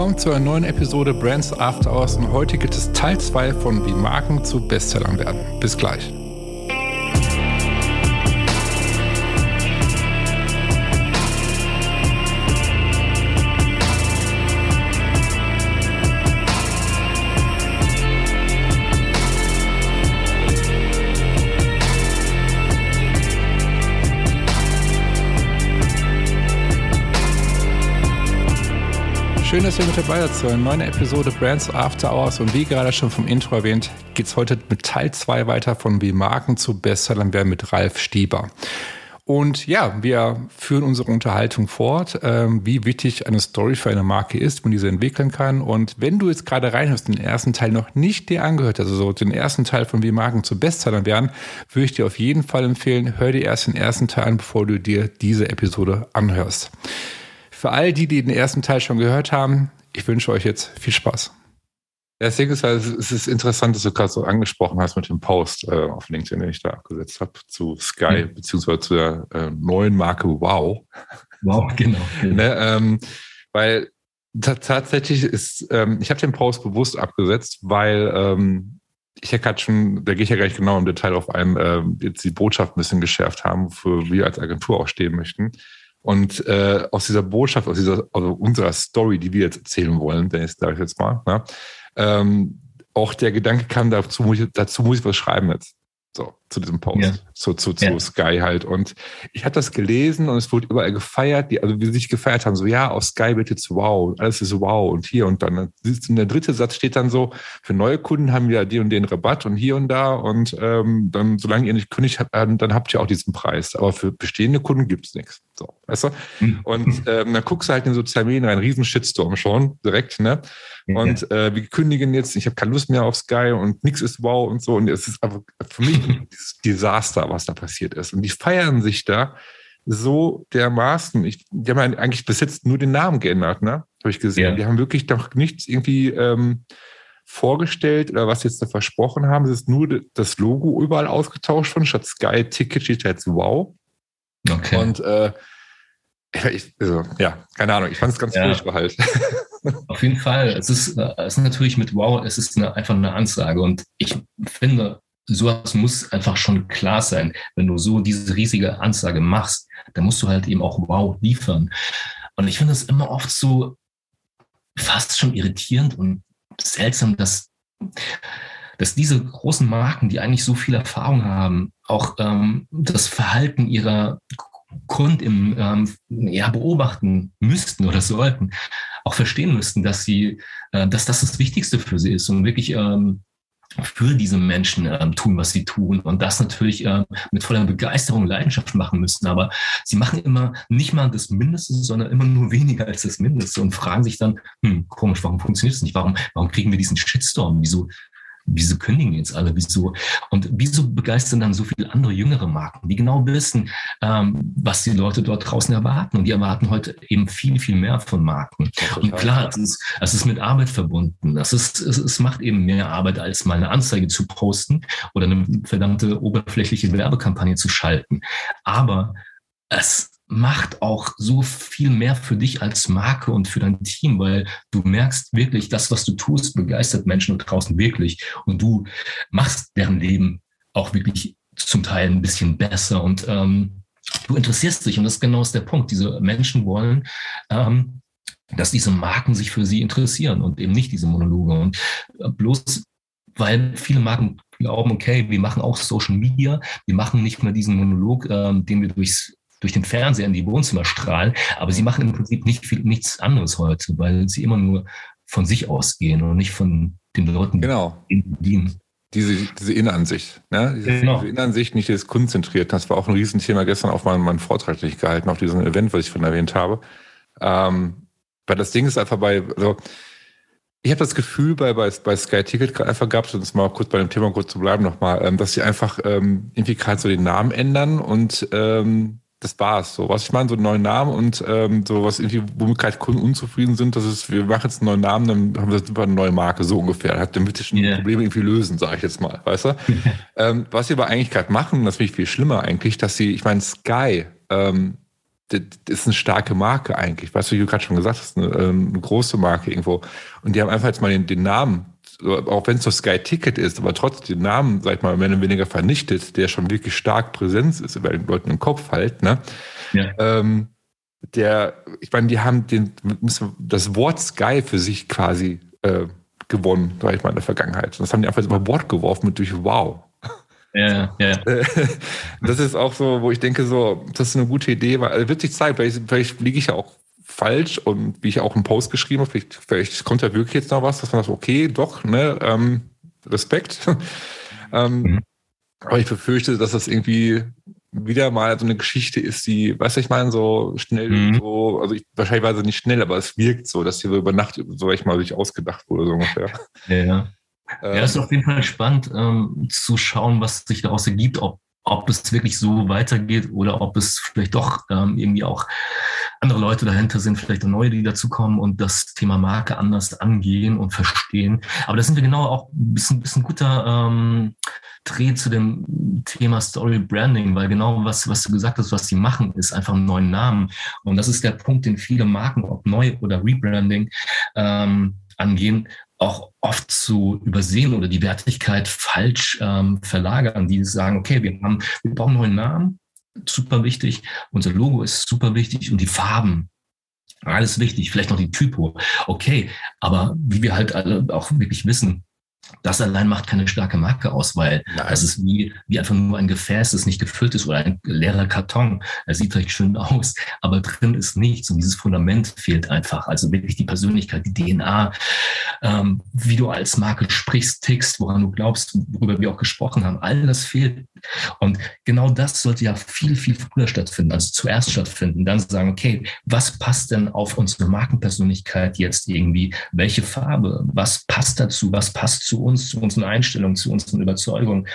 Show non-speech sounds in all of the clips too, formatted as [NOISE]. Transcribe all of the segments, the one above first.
willkommen zu einer neuen Episode Brands After Hours und heute gibt es Teil 2 von Wie Marken zu Bestsellern werden. Bis gleich. Schön, dass ihr mit dabei seid zu einer neuen Episode Brands After Hours. Und wie gerade schon vom Intro erwähnt, geht es heute mit Teil 2 weiter von Wie Marken zu Bestsellern werden mit Ralf Stieber. Und ja, wir führen unsere Unterhaltung fort, ähm, wie wichtig eine Story für eine Marke ist, man diese entwickeln kann. Und wenn du jetzt gerade reinhörst, den ersten Teil noch nicht dir angehört, also so den ersten Teil von Wie Marken zu Bestsellern werden, würde ich dir auf jeden Fall empfehlen, hör dir erst den ersten Teil an, bevor du dir diese Episode anhörst. Für all die, die den ersten Teil schon gehört haben, ich wünsche euch jetzt viel Spaß. Das Ding ist halt, es ist interessant, dass du gerade so angesprochen hast mit dem Post äh, auf LinkedIn, den ich da abgesetzt habe, zu Sky, mhm. beziehungsweise zu der äh, neuen Marke Wow. Wow, [LAUGHS] genau. genau. ne, ähm, weil tatsächlich ist, ähm, ich habe den Post bewusst abgesetzt, weil ähm, ich ja gerade schon, da gehe ich ja gleich genau im Detail auf ein, äh, jetzt die Botschaft ein bisschen geschärft haben, wofür wir als Agentur auch stehen möchten. Und äh, aus dieser Botschaft, aus dieser, also unserer Story, die wir jetzt erzählen wollen, Dennis, sage ich jetzt mal, ne, ähm, auch der Gedanke kam, dazu muss, ich, dazu muss ich was schreiben jetzt. So, zu diesem Post, ja. zu, zu, zu ja. Sky halt. Und ich hatte das gelesen und es wurde überall gefeiert, die, also wie sie sich gefeiert haben, so ja, auf Sky wird jetzt wow, alles ist wow und hier und dann. Und der dritte Satz steht dann so, für neue Kunden haben wir die und den Rabatt und hier und da und ähm, dann, solange ihr nicht kündigt, dann habt ihr auch diesen Preis. Aber für bestehende Kunden gibt's nichts. So, weißt du? Mhm. Und ähm, dann guckst du halt in so sozialen Medien rein, riesen Shitstorm schon, direkt, ne? Und äh, wir kündigen jetzt, ich habe keine Lust mehr auf Sky und nichts ist wow und so. Und es ist einfach für mich [LAUGHS] dieses Desaster, was da passiert ist. Und die feiern sich da so dermaßen. Ich, die haben eigentlich bis jetzt nur den Namen geändert, ne? Habe ich gesehen. Ja. Die haben wirklich doch nichts irgendwie ähm, vorgestellt oder was jetzt da versprochen haben. Es ist nur das Logo überall ausgetauscht von statt Sky Ticket steht jetzt Wow. Okay. Und äh, ich, also, ja, keine Ahnung, ich fand es ganz ja. furchtbar halt. [LAUGHS] Auf jeden Fall. Es ist, es ist natürlich mit Wow, es ist eine, einfach eine Ansage. Und ich finde, sowas muss einfach schon klar sein. Wenn du so diese riesige Ansage machst, dann musst du halt eben auch Wow liefern. Und ich finde es immer oft so fast schon irritierend und seltsam, dass, dass diese großen Marken, die eigentlich so viel Erfahrung haben, auch ähm, das Verhalten ihrer Kunden ähm, ja, beobachten müssten oder sollten, auch verstehen müssten, dass sie, äh, dass das das Wichtigste für sie ist und wirklich ähm, für diese Menschen ähm, tun, was sie tun und das natürlich ähm, mit voller Begeisterung, Leidenschaft machen müssen. Aber sie machen immer nicht mal das Mindeste, sondern immer nur weniger als das Mindeste und fragen sich dann, hm, komisch, warum funktioniert es nicht? Warum, warum kriegen wir diesen Shitstorm? Wieso, wieso kündigen jetzt alle? Wieso? Und wieso begeistern dann so viele andere jüngere Marken, die genau wissen, ähm, was die Leute dort draußen erwarten? Und die erwarten heute eben viel, viel mehr von Marken. Und klar, es ist, es ist mit Arbeit verbunden. Das ist, es, es macht eben mehr Arbeit, als mal eine Anzeige zu posten oder eine verdammte oberflächliche Werbekampagne zu schalten. Aber es macht auch so viel mehr für dich als Marke und für dein Team, weil du merkst wirklich, das, was du tust, begeistert Menschen draußen wirklich. Und du machst deren Leben auch wirklich zum Teil ein bisschen besser. Und ähm, du interessierst dich. Und das genau ist der Punkt. Diese Menschen wollen, ähm, dass diese Marken sich für sie interessieren und eben nicht diese Monologe. Und äh, bloß weil viele Marken glauben, okay, wir machen auch Social Media, wir machen nicht mehr diesen Monolog, ähm, den wir durchs durch den Fernseher in die Wohnzimmer strahlen. Aber sie machen im Prinzip nicht viel, nichts anderes heute, weil sie immer nur von sich ausgehen und nicht von den Leuten, genau. die dienen. Diese, diese Innenansicht, ne? diese, genau. diese Innenansicht, nicht das konzentriert. Das war auch ein Riesenthema gestern auf meinem, meinem Vortrag, den ich gehalten auf diesem Event, was ich vorhin erwähnt habe. Ähm, weil das Ding ist einfach bei, also ich habe das Gefühl, bei, bei, bei Sky Ticket einfach gab es, uns mal kurz bei dem Thema kurz zu bleiben nochmal, ähm, dass sie einfach ähm, irgendwie gerade so den Namen ändern und ähm, das war's. So, was ich meine, so einen neuen Namen und ähm, so was irgendwie, womit halt Kunden unzufrieden sind, das ist, wir machen jetzt einen neuen Namen, dann haben wir jetzt eine neue Marke, so ungefähr. Hat damit schon yeah. Probleme irgendwie lösen, sage ich jetzt mal, weißt du? [LAUGHS] ähm, was sie aber eigentlich gerade machen, das finde ich viel schlimmer eigentlich, dass sie, ich meine, Sky, ähm, das ist eine starke Marke eigentlich. Weißt du, wie du gerade schon gesagt hast, eine, ähm, eine, große Marke irgendwo. Und die haben einfach jetzt mal den, den Namen, auch wenn es so Sky Ticket ist, aber trotzdem den Namen, sag ich mal, mehr oder weniger vernichtet, der schon wirklich stark Präsenz ist bei den Leuten im Kopf halt, ne? Ja. Ähm, der, ich meine, die haben den, das Wort Sky für sich quasi äh, gewonnen, sag ich mal, in der Vergangenheit. Das haben die einfach über Bord geworfen mit durch Wow. Ja, ja. [LAUGHS] Das ist auch so, wo ich denke, so, das ist eine gute Idee, weil also wird sich zeigen, vielleicht, vielleicht liege ich ja auch falsch und wie ich auch einen Post geschrieben habe, vielleicht, vielleicht kommt ja wirklich jetzt noch was, dass man sagt, okay, doch, ne, ähm, Respekt. [LAUGHS] ähm, mhm. Aber ich befürchte, dass das irgendwie wieder mal so eine Geschichte ist, die, weißt du, ich meine, so schnell mhm. so, also ich, wahrscheinlich war sie nicht schnell, aber es wirkt so, dass hier so über Nacht, so ich mal, sich ausgedacht wurde, so ungefähr. Ja. Ja, das ist auf jeden Fall spannend ähm, zu schauen, was sich daraus ergibt, ob, ob es wirklich so weitergeht oder ob es vielleicht doch ähm, irgendwie auch andere Leute dahinter sind, vielleicht auch neue, die dazukommen und das Thema Marke anders angehen und verstehen. Aber das sind wir genau auch ein bisschen, bisschen guter ähm, Dreh zu dem Thema Story Branding, weil genau was, was du gesagt hast, was sie machen, ist einfach einen neuen Namen. Und das ist der Punkt, den viele Marken, ob neu oder Rebranding, ähm, angehen, auch oft zu übersehen oder die Wertigkeit falsch ähm, verlagern, die sagen, okay, wir haben, wir brauchen einen neuen Namen, super wichtig, unser Logo ist super wichtig und die Farben, alles wichtig, vielleicht noch die Typo, okay, aber wie wir halt alle auch wirklich wissen, das allein macht keine starke Marke aus, weil Nein. das ist wie, wie einfach nur ein Gefäß, das nicht gefüllt ist oder ein leerer Karton. Er sieht recht schön aus, aber drin ist nichts und dieses Fundament fehlt einfach. Also wirklich die Persönlichkeit, die DNA, ähm, wie du als Marke sprichst, tickst, woran du glaubst, worüber wir auch gesprochen haben. All das fehlt. Und genau das sollte ja viel, viel früher stattfinden, also zuerst stattfinden. Dann sagen, okay, was passt denn auf unsere Markenpersönlichkeit jetzt irgendwie? Welche Farbe? Was passt dazu? Was passt zu uns, zu unseren Einstellungen, zu unseren Überzeugungen,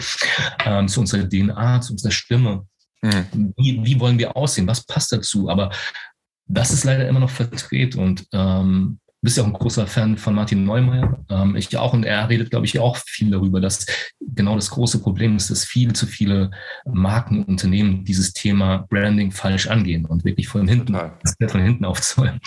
ähm, zu unserer DNA, zu unserer Stimme. Mhm. Wie, wie wollen wir aussehen? Was passt dazu? Aber das ist leider immer noch verdreht und ähm, bist ja auch ein großer Fan von Martin Neumeier. Ähm, ich auch und er redet, glaube ich, auch viel darüber, dass genau das große Problem ist, dass viel zu viele Marken und Unternehmen dieses Thema Branding falsch angehen und wirklich von hinten, von hinten aufzäumen.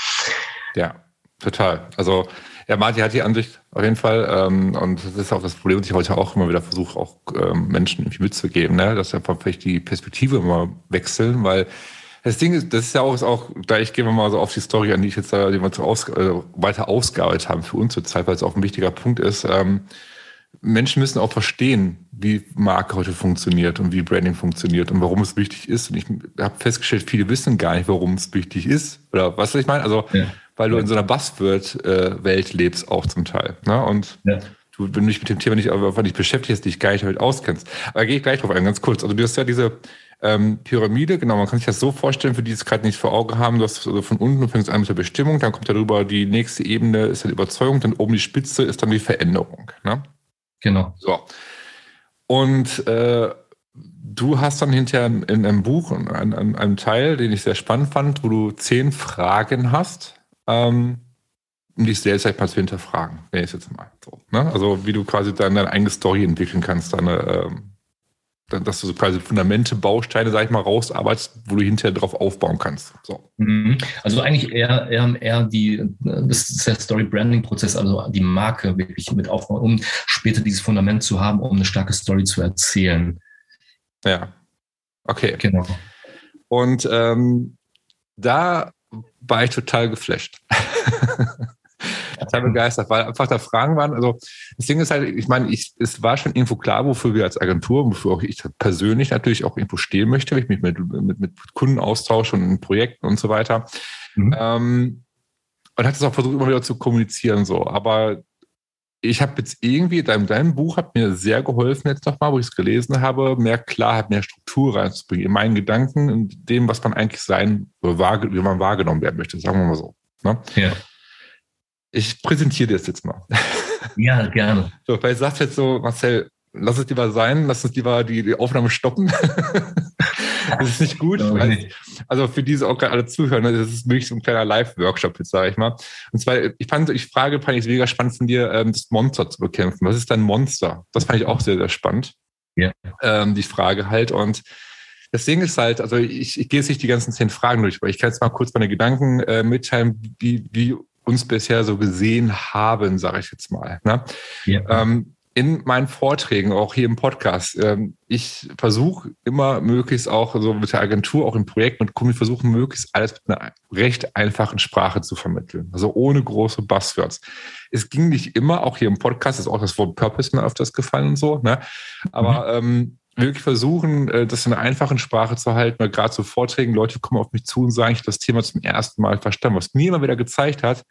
Ja, total. Also ja, Martin hat die Ansicht auf jeden Fall. Ähm, und das ist auch das Problem, das ich heute auch immer wieder versuche, auch ähm, Menschen irgendwie mitzugeben, ne? dass einfach vielleicht die Perspektive immer wechseln, weil das Ding ist, das ist ja auch, ist auch gleich gehen wir mal so auf die Story an, die ich jetzt da, die wir so aus, äh, weiter ausgearbeitet haben für uns zur Zeit, weil es auch ein wichtiger Punkt ist. Ähm, Menschen müssen auch verstehen, wie Marke heute funktioniert und wie Branding funktioniert und warum es wichtig ist. Und ich habe festgestellt, viele wissen gar nicht, warum es wichtig ist. Oder was ich meine? Also ja weil du in so einer Buzzword-Welt lebst, auch zum Teil. Ne? Und ja. du, wenn du dich mit dem Thema nicht, einfach nicht beschäftigst, dich gar nicht damit auskennst. Aber gehe ich gleich drauf ein, ganz kurz. Also du hast ja diese ähm, Pyramide, genau, man kann sich das so vorstellen, für die es gerade nicht vor Augen haben, du hast also von unten fängst an mit der Bestimmung, dann kommt darüber die nächste Ebene, ist dann Überzeugung, dann oben die Spitze ist dann die Veränderung. Ne? Genau. So. Und äh, du hast dann hinterher in einem Buch, an einem Teil, den ich sehr spannend fand, wo du zehn Fragen hast, ähm, um dich selbst halt mal zu hinterfragen, wenn ich jetzt mal so. Ne? Also wie du quasi dann deine eigene Story entwickeln kannst, deine, ähm, dass du so quasi Fundamente, Bausteine, sag ich mal, rausarbeitest, wo du hinterher drauf aufbauen kannst. So. Mhm. Also eigentlich eher, eher, eher die, das ist der Story-Branding-Prozess, also die Marke wirklich mit aufbauen, um später dieses Fundament zu haben, um eine starke Story zu erzählen. Ja. Okay. Genau. Und ähm, da war ich total geflasht. [LAUGHS] total begeistert, weil einfach da Fragen waren. Also das Ding ist halt, ich meine, ich, es war schon irgendwo klar, wofür wir als Agentur, wofür auch ich persönlich natürlich auch irgendwo stehen möchte, wenn ich mich mit, mit, mit Kunden austausche und in Projekten und so weiter. Mhm. Ähm, und hat es auch versucht, immer wieder zu kommunizieren so. Aber ich habe jetzt irgendwie, dein, dein Buch hat mir sehr geholfen jetzt nochmal, wo ich es gelesen habe, mehr Klarheit, mehr Struktur reinzubringen in meinen Gedanken, in dem, was man eigentlich sein, wie man wahrgenommen werden möchte, sagen wir mal so. Ne? Ja. Ich präsentiere dir das jetzt mal. [LAUGHS] Ja, gerne. So, weil ich sage jetzt so, Marcel, lass es lieber sein, lass uns lieber die, die Aufnahme stoppen. [LAUGHS] das ist nicht gut. Weil, also für diese auch alle zuhören, ne, das ist wirklich so ein kleiner Live-Workshop jetzt, sage ich mal. Und zwar, ich fand, ich frage, fand ich es mega spannend von dir, ähm, das Monster zu bekämpfen. Was ist dein Monster? Das fand ich auch sehr, sehr spannend. Ja. Ähm, die Frage halt. Und das Ding ist halt, also ich, ich gehe jetzt nicht die ganzen zehn Fragen durch, aber ich kann jetzt mal kurz meine Gedanken äh, mitteilen, wie, wie uns bisher so gesehen haben, sage ich jetzt mal. Ne? Ja. Ähm, in meinen Vorträgen, auch hier im Podcast, ähm, ich versuche immer möglichst auch so mit der Agentur, auch im Projekt mit Kunden, versuchen möglichst alles mit einer recht einfachen Sprache zu vermitteln. Also ohne große Buzzwords. Es ging nicht immer, auch hier im Podcast ist auch das Wort Purpose mir öfters gefallen und so, ne? Aber mhm. ähm, wirklich versuchen, äh, das in einer einfachen Sprache zu halten, weil gerade zu Vorträgen, Leute kommen auf mich zu und sagen, ich habe das Thema zum ersten Mal verstanden. Was mir immer wieder gezeigt hat,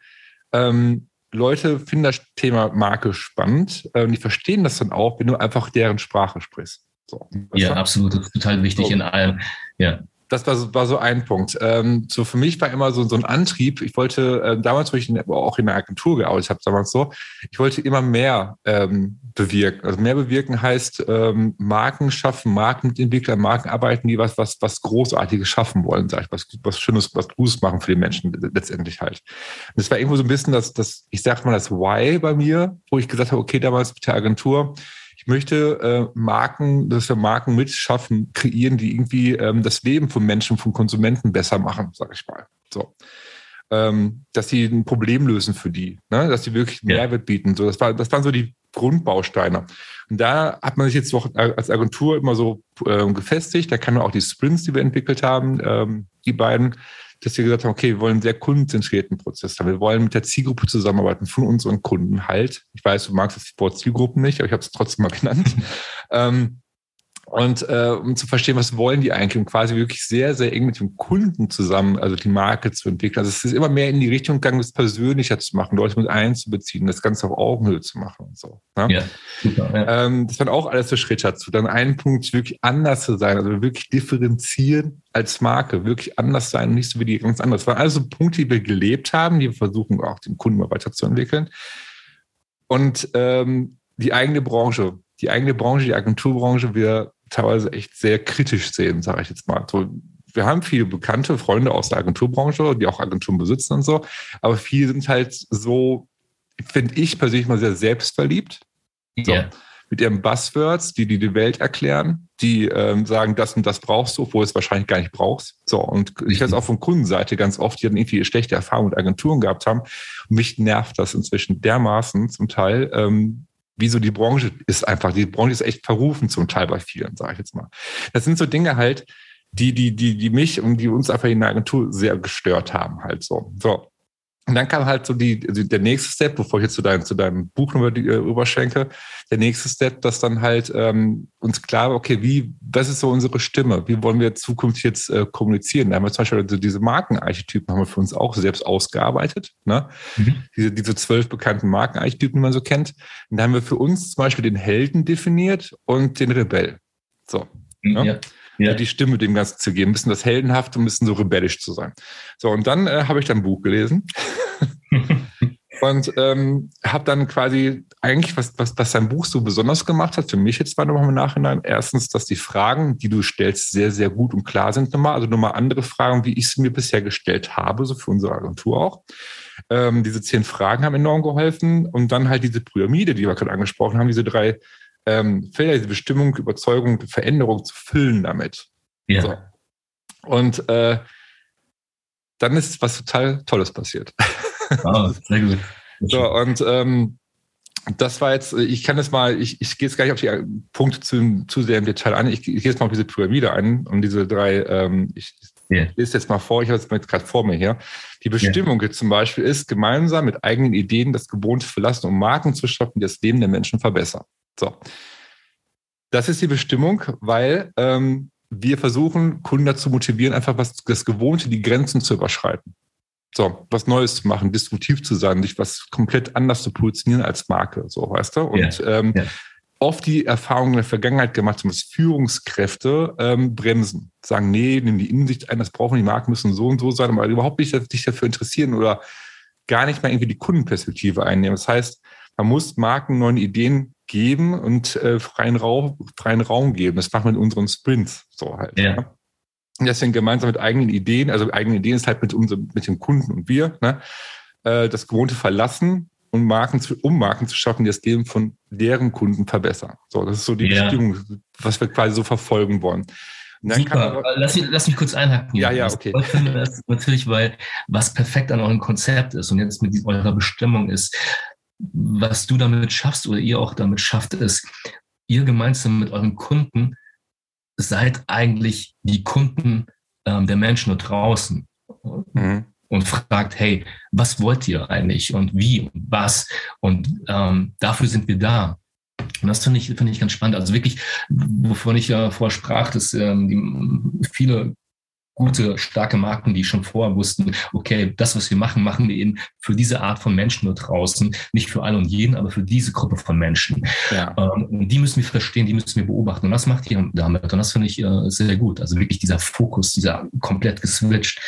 ähm, Leute finden das Thema Marke spannend äh, und die verstehen das dann auch, wenn du einfach deren Sprache sprichst. So, ja, absolut, total wichtig so. in allem. Ja das war, war so ein Punkt. Ähm, so für mich war immer so, so ein Antrieb. Ich wollte äh, damals, wo ich in, auch in der Agentur gearbeitet habe, damals so, ich wollte immer mehr ähm, bewirken. Also mehr bewirken heißt ähm, Marken schaffen, Marken mit Entwicklern, Marken arbeiten, die was, was, was Großartiges schaffen wollen, sag ich, was, was Schönes, was Gutes machen für die Menschen letztendlich halt. Und das war irgendwo so ein bisschen das, das ich sag mal, das Why bei mir, wo ich gesagt habe, okay, damals mit der Agentur, möchte äh, Marken, dass wir Marken mitschaffen, kreieren, die irgendwie ähm, das Leben von Menschen, von Konsumenten besser machen, sage ich mal. So. Ähm, dass sie ein Problem lösen für die, ne? dass sie wirklich ja. Mehrwert bieten. So, das, war, das waren so die Grundbausteine. Und da hat man sich jetzt auch als Agentur immer so äh, gefestigt. Da kann man auch die Sprints, die wir entwickelt haben, ähm, die beiden, dass wir gesagt haben, okay, wir wollen einen sehr kundenzentrierten Prozess haben. Wir wollen mit der Zielgruppe zusammenarbeiten von unseren Kunden halt. Ich weiß, du magst das Wort Zielgruppen nicht, aber ich habe es trotzdem mal genannt. [LAUGHS] ähm, und äh, um zu verstehen, was wollen die eigentlich, um quasi wirklich sehr, sehr eng mit dem Kunden zusammen, also die Marke zu entwickeln. Also es ist immer mehr in die Richtung gegangen, das persönlicher zu machen, Leute mit einzubeziehen, das Ganze auf Augenhöhe zu machen und so. Ne? Ja, super. Ja. Ähm, das waren auch alles so Schritte dazu. Dann ein Punkt, wirklich anders zu sein, also wirklich differenzieren als Marke, wirklich anders sein und nicht so wie die ganz anders. Das waren also Punkte, die wir gelebt haben, die wir versuchen auch den Kunden mal weiterzuentwickeln. Und ähm, die eigene Branche, die eigene Branche, die Agenturbranche, wir teilweise echt sehr kritisch sehen, sage ich jetzt mal. So, wir haben viele bekannte Freunde aus der Agenturbranche, die auch Agenturen besitzen und so, aber viele sind halt so, finde ich persönlich mal sehr selbstverliebt. So, yeah. Mit ihren Buzzwords, die, die die Welt erklären, die ähm, sagen, das und das brauchst du, obwohl du es wahrscheinlich gar nicht brauchst. So, und ich weiß auch von Kundenseite ganz oft, die dann irgendwie schlechte Erfahrungen mit Agenturen gehabt haben. Und mich nervt das inzwischen dermaßen zum Teil, ähm, wieso die Branche ist einfach, die Branche ist echt verrufen zum Teil bei vielen, sage ich jetzt mal. Das sind so Dinge halt, die, die, die, die mich und die uns einfach in der Agentur sehr gestört haben, halt so. So. Und dann kam halt so die, also der nächste Step, bevor ich jetzt zu deinem, zu deinem Buch nochmal äh, rüberschenke, der nächste Step, dass dann halt ähm, uns klar war, okay, wie, was ist so unsere Stimme? Wie wollen wir zukünftig jetzt äh, kommunizieren? Da haben wir zum Beispiel also diese Markenarchetypen haben wir für uns auch selbst ausgearbeitet. Ne? Mhm. Diese, diese zwölf bekannten Markenarchetypen, die man so kennt. Und da haben wir für uns zum Beispiel den Helden definiert und den Rebell. So. Ne? Ja ja. die Stimme dem Ganzen zu geben, ein bisschen das Heldenhafte, ein bisschen so rebellisch zu sein. So, und dann äh, habe ich dann ein Buch gelesen [LAUGHS] und ähm, habe dann quasi eigentlich, was, was, was sein Buch so besonders gemacht hat, für mich jetzt mal nochmal im Nachhinein, erstens, dass die Fragen, die du stellst, sehr, sehr gut und klar sind nochmal, also nochmal andere Fragen, wie ich sie mir bisher gestellt habe, so für unsere Agentur auch. Ähm, diese zehn Fragen haben enorm geholfen und dann halt diese Pyramide, die wir gerade angesprochen haben, diese drei ähm, Felder, diese Bestimmung, Überzeugung, Veränderung zu füllen damit. Ja. So. Und äh, dann ist was total Tolles passiert. Oh, [LAUGHS] sehr gut. so, und ähm, das war jetzt, ich kann das mal, ich, ich gehe jetzt gar nicht auf die Punkte zu, zu sehr im Detail an. Ich, ich gehe jetzt mal auf diese Pyramide ein und diese drei, ähm, ich yeah. lese jetzt mal vor, ich habe es jetzt gerade vor mir hier. Die Bestimmung yeah. zum Beispiel ist, gemeinsam mit eigenen Ideen das Gewohnte verlassen, um Marken zu schaffen, die das Leben der Menschen verbessern. So. Das ist die Bestimmung, weil ähm, wir versuchen, Kunden dazu motivieren, einfach was das Gewohnte, die Grenzen zu überschreiten. So, was Neues zu machen, disruptiv zu sein, sich was komplett anders zu positionieren als Marke, so weißt du? Und yeah. Ähm, yeah. oft die Erfahrung in der Vergangenheit gemacht haben, dass Führungskräfte ähm, bremsen, sagen, nee, nehmen die Innensicht ein, das brauchen die Marken müssen so und so sein, aber überhaupt nicht sich dafür interessieren oder gar nicht mal irgendwie die Kundenperspektive einnehmen. Das heißt, man muss Marken neuen Ideen geben und äh, freien, Raum, freien Raum geben. Das machen wir in unseren Sprints so halt. Ja. Ne? Und deswegen gemeinsam mit eigenen Ideen, also eigene Ideen ist halt mit unserem, mit dem Kunden und wir, ne, äh, das Gewohnte verlassen und Marken zu, um Marken zu schaffen, die das Leben von deren Kunden verbessern. So, das ist so die ja. Bestimmung, was wir quasi so verfolgen wollen. Super. Lass mich, lass mich kurz einhaken. Ja, ja, okay. Ich finde das natürlich, weil was perfekt an eurem Konzept ist und jetzt mit eurer Bestimmung ist, was du damit schaffst oder ihr auch damit schafft, ist, ihr gemeinsam mit euren Kunden seid eigentlich die Kunden ähm, der Menschen da draußen. Mhm. Und fragt, hey, was wollt ihr eigentlich und wie und was? Und ähm, dafür sind wir da. Und das finde ich, finde ich ganz spannend. Also wirklich, wovon ich ja vorher sprach, dass ähm, die, viele gute, starke Marken, die schon vorher wussten, okay, das, was wir machen, machen wir eben für diese Art von Menschen da draußen, nicht für alle und jeden, aber für diese Gruppe von Menschen. Ja. Ähm, und die müssen wir verstehen, die müssen wir beobachten. Und das macht ihr damit. Und das finde ich äh, sehr gut. Also wirklich dieser Fokus, dieser komplett geswitcht.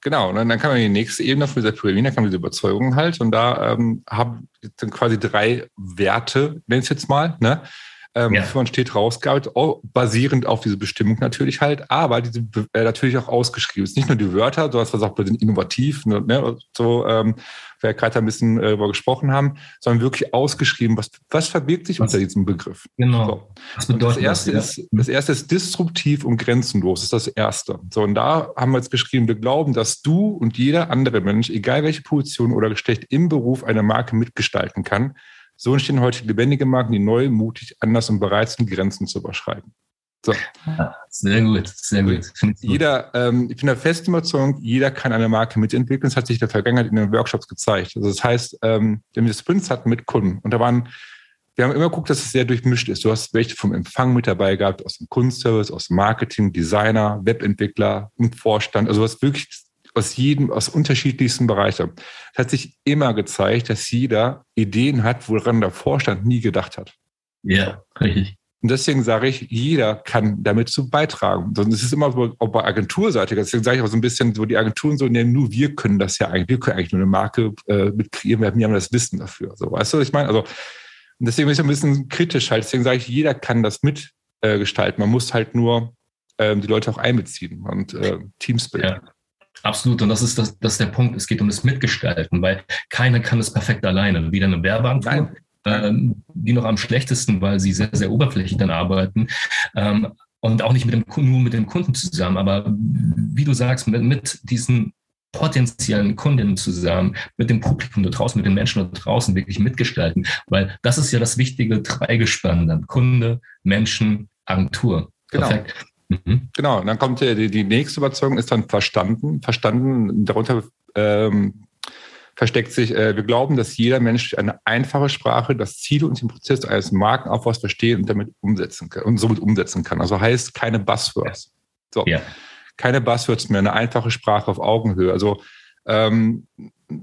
Genau, und dann kann man in die nächste Ebene von dieser Pyramide, kann man diese Überzeugung halt. Und da ähm, haben dann quasi drei Werte, nenne ich es jetzt mal, ne? Ähm, ja. man steht rausgearbeitet, basierend auf diese Bestimmung natürlich halt, aber diese äh, natürlich auch ausgeschrieben. Es ist nicht nur die Wörter, so was wir auch bei den innovativ, ne, ne, so, ähm, wir gerade ein bisschen äh, darüber gesprochen haben, sondern wirklich ausgeschrieben, was, was verbirgt sich was? unter diesem Begriff. Genau. So. Was bedeutet das, erste das, ja? ist, das erste ist disruptiv und grenzenlos, das ist das erste. So, und da haben wir jetzt geschrieben, wir glauben, dass du und jeder andere Mensch, egal welche Position oder Geschlecht im Beruf eine Marke mitgestalten kann, so entstehen heute lebendige Marken, die neu, mutig, anders und bereit sind, Grenzen zu überschreiten. So. sehr gut, sehr gut. Jeder, ähm, ich bin der festen Überzeugung, jeder kann eine Marke mitentwickeln. Das hat sich in der Vergangenheit in den Workshops gezeigt. Also das heißt, ähm, wenn wir Sprints hatten mit Kunden und da waren, wir haben immer geguckt, dass es sehr durchmischt ist. Du hast welche vom Empfang mit dabei gehabt, aus dem Kunstservice, aus dem Marketing, Designer, Webentwickler und Vorstand. Also du hast wirklich aus jedem, aus unterschiedlichsten Bereichen. Es hat sich immer gezeigt, dass jeder Ideen hat, woran der Vorstand nie gedacht hat. Ja, richtig. Und deswegen sage ich, jeder kann damit zu beitragen. Es ist immer so, auch bei Agenturseitig, deswegen sage ich auch so ein bisschen, so die Agenturen so, nee, nur wir können das ja eigentlich, wir können eigentlich nur eine Marke äh, mit kreieren, wir haben ja das Wissen dafür. So, weißt du, was ich meine? Also, deswegen bin ich ein bisschen kritisch halt. Deswegen sage ich, jeder kann das mitgestalten. Äh, Man muss halt nur ähm, die Leute auch einbeziehen und äh, Teams bilden. Ja. Absolut. Und das ist, das, das ist der Punkt. Es geht um das Mitgestalten, weil keiner kann das perfekt alleine. Weder eine Werbeagentur, ähm, die noch am schlechtesten, weil sie sehr, sehr oberflächlich dann arbeiten. Ähm, und auch nicht mit dem, nur mit dem Kunden zusammen. Aber wie du sagst, mit, mit diesen potenziellen Kundinnen zusammen, mit dem Publikum da draußen, mit den Menschen da draußen wirklich mitgestalten. Weil das ist ja das wichtige Dreigespann dann. Kunde, Menschen, Agentur. Genau. Perfekt. Mhm. Genau, und dann kommt die, die nächste Überzeugung, ist dann verstanden. Verstanden, darunter ähm, versteckt sich, äh, wir glauben, dass jeder Mensch eine einfache Sprache das Ziel und den Prozess eines Markenaufbaus verstehen und damit umsetzen kann und somit umsetzen kann. Also heißt keine Buzzwords. So. Ja. Keine Buzzwords mehr, eine einfache Sprache auf Augenhöhe. Also ähm,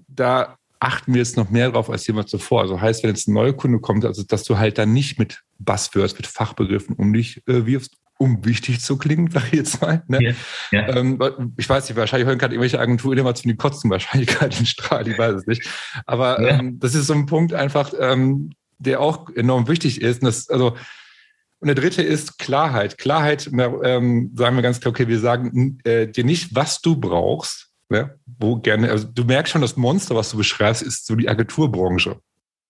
da achten wir jetzt noch mehr drauf als jemand zuvor. Also heißt, wenn jetzt ein neuer Kunde kommt, also dass du halt dann nicht mit Buzzwords, mit Fachbegriffen um dich äh, wirfst, um wichtig zu klingen, [LAUGHS] sag ich jetzt mal. Ne? Ja, ja. Ähm, ich weiß nicht, wahrscheinlich hören gerade irgendwelche Agenturen immer zu die kotzen wahrscheinlich [LAUGHS] gerade den Strahl, ich weiß es nicht. Aber ja. ähm, das ist so ein Punkt einfach, ähm, der auch enorm wichtig ist. Und, das, also, und der dritte ist Klarheit. Klarheit, ähm, sagen wir ganz klar, okay, wir sagen äh, dir nicht, was du brauchst, ne? wo gerne, also du merkst schon, das Monster, was du beschreibst, ist so die Agenturbranche.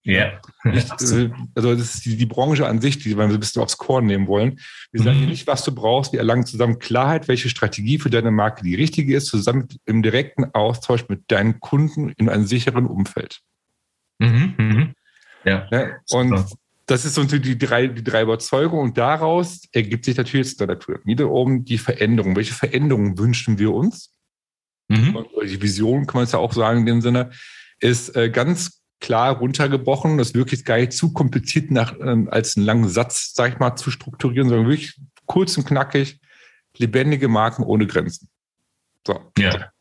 Ja. Nicht, also das ist die, die, Branche an sich, die wir ein bisschen aufs Korn nehmen wollen. Wir sagen mhm. nicht, was du brauchst. Wir erlangen zusammen Klarheit, welche Strategie für deine Marke die richtige ist, zusammen im direkten Austausch mit deinen Kunden in einem sicheren Umfeld. Mhm. Mhm. Ja. ja. Und Super. das ist so die drei, die drei Überzeugungen. Und daraus ergibt sich natürlich jetzt in der Pyramide oben die Veränderung. Welche Veränderungen wünschen wir uns? Mhm. Die Vision, kann man es ja auch sagen in dem Sinne, ist äh, ganz klar runtergebrochen, das wirklich gar nicht zu kompliziert nach, äh, als einen langen Satz, sag ich mal, zu strukturieren, sondern wirklich kurz und knackig, lebendige Marken ohne Grenzen. So. Ja.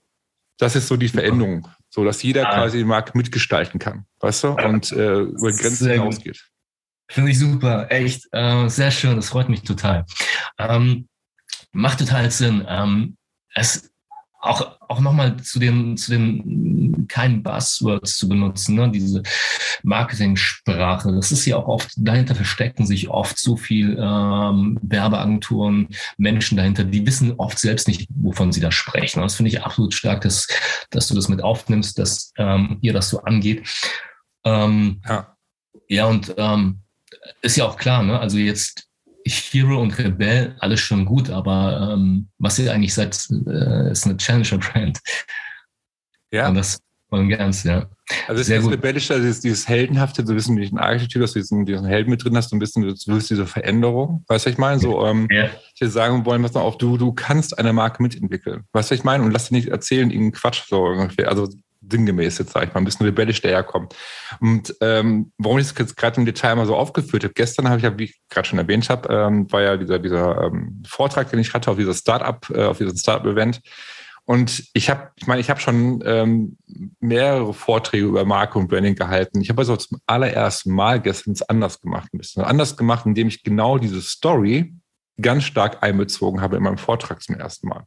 Das ist so die Veränderung, so dass jeder ah. quasi die Marke mitgestalten kann, weißt du, und äh, über Grenzen hinausgeht. Finde ich super, echt, äh, sehr schön, das freut mich total. Ähm, macht total Sinn. Ähm, es auch, auch nochmal zu den, zu den keinen Buzzwords zu benutzen, ne? diese Marketing-Sprache. Das ist ja auch oft, dahinter verstecken sich oft so viel ähm, Werbeagenturen, Menschen dahinter, die wissen oft selbst nicht, wovon sie da sprechen. Das finde ich absolut stark, dass, dass du das mit aufnimmst, dass ähm, ihr das so angeht. Ähm, ja. ja, und ähm, ist ja auch klar, ne? Also jetzt Hero und Rebell, alles schon gut, aber ähm, was ihr eigentlich seid, äh, ist eine Challenger-Brand. Ja. Und das voll ganz, ja. Also es ist das Rebellische, also dieses, dieses Heldenhafte, so ein bisschen diesen Archetyp, dass du diesen, diesen Helden mit drin hast, so ein bisschen, du willst diese Veränderung, weißt du, was ich meine? So, ähm, ja. ich will sagen wollen, was auch, du, du kannst eine Marke mitentwickeln, weißt du, was ich meine? Und lass dir nicht erzählen, irgendeinen Quatsch, so ungefähr, also sinngemäß jetzt, sag ich mal, ein bisschen rebellisch daherkommt. Und ähm, warum ich das jetzt gerade im Detail mal so aufgeführt habe, gestern habe ich ja, wie ich gerade schon erwähnt habe, ähm, war ja dieser, dieser ähm, Vortrag, den ich hatte auf dieser Startup, äh, auf diesem Startup-Event, und ich habe, ich meine, ich habe schon ähm, mehrere Vorträge über Marke und Branding gehalten. Ich habe also zum allerersten Mal gestern es anders gemacht, ein bisschen anders gemacht, indem ich genau diese Story ganz stark einbezogen habe in meinem Vortrag zum ersten Mal.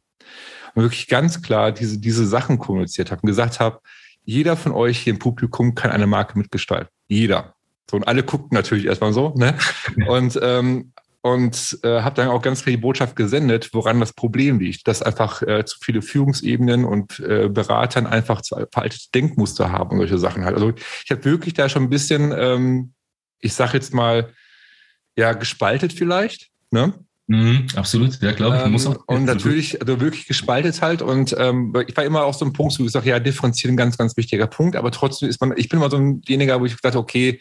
Und wirklich ganz klar diese, diese Sachen kommuniziert habe und gesagt habe, jeder von euch hier im Publikum kann eine Marke mitgestalten. Jeder. So, und alle guckten natürlich erstmal so, ne? Und ähm, und äh, habe dann auch ganz klar die Botschaft gesendet, woran das Problem liegt, dass einfach äh, zu viele Führungsebenen und äh, Beratern einfach zu veraltete Denkmuster haben und solche Sachen halt. Also ich habe wirklich da schon ein bisschen, ähm, ich sage jetzt mal, ja, gespaltet vielleicht, ne? Mhm, absolut, ja, glaube ich. Ähm, muss auch, und natürlich, also wirklich gespaltet halt. Und ähm, ich war immer auch so ein Punkt, wo ich sage, ja, differenzieren, ganz, ganz wichtiger Punkt. Aber trotzdem ist man, ich bin immer so ein derjenige, wo ich dachte, okay,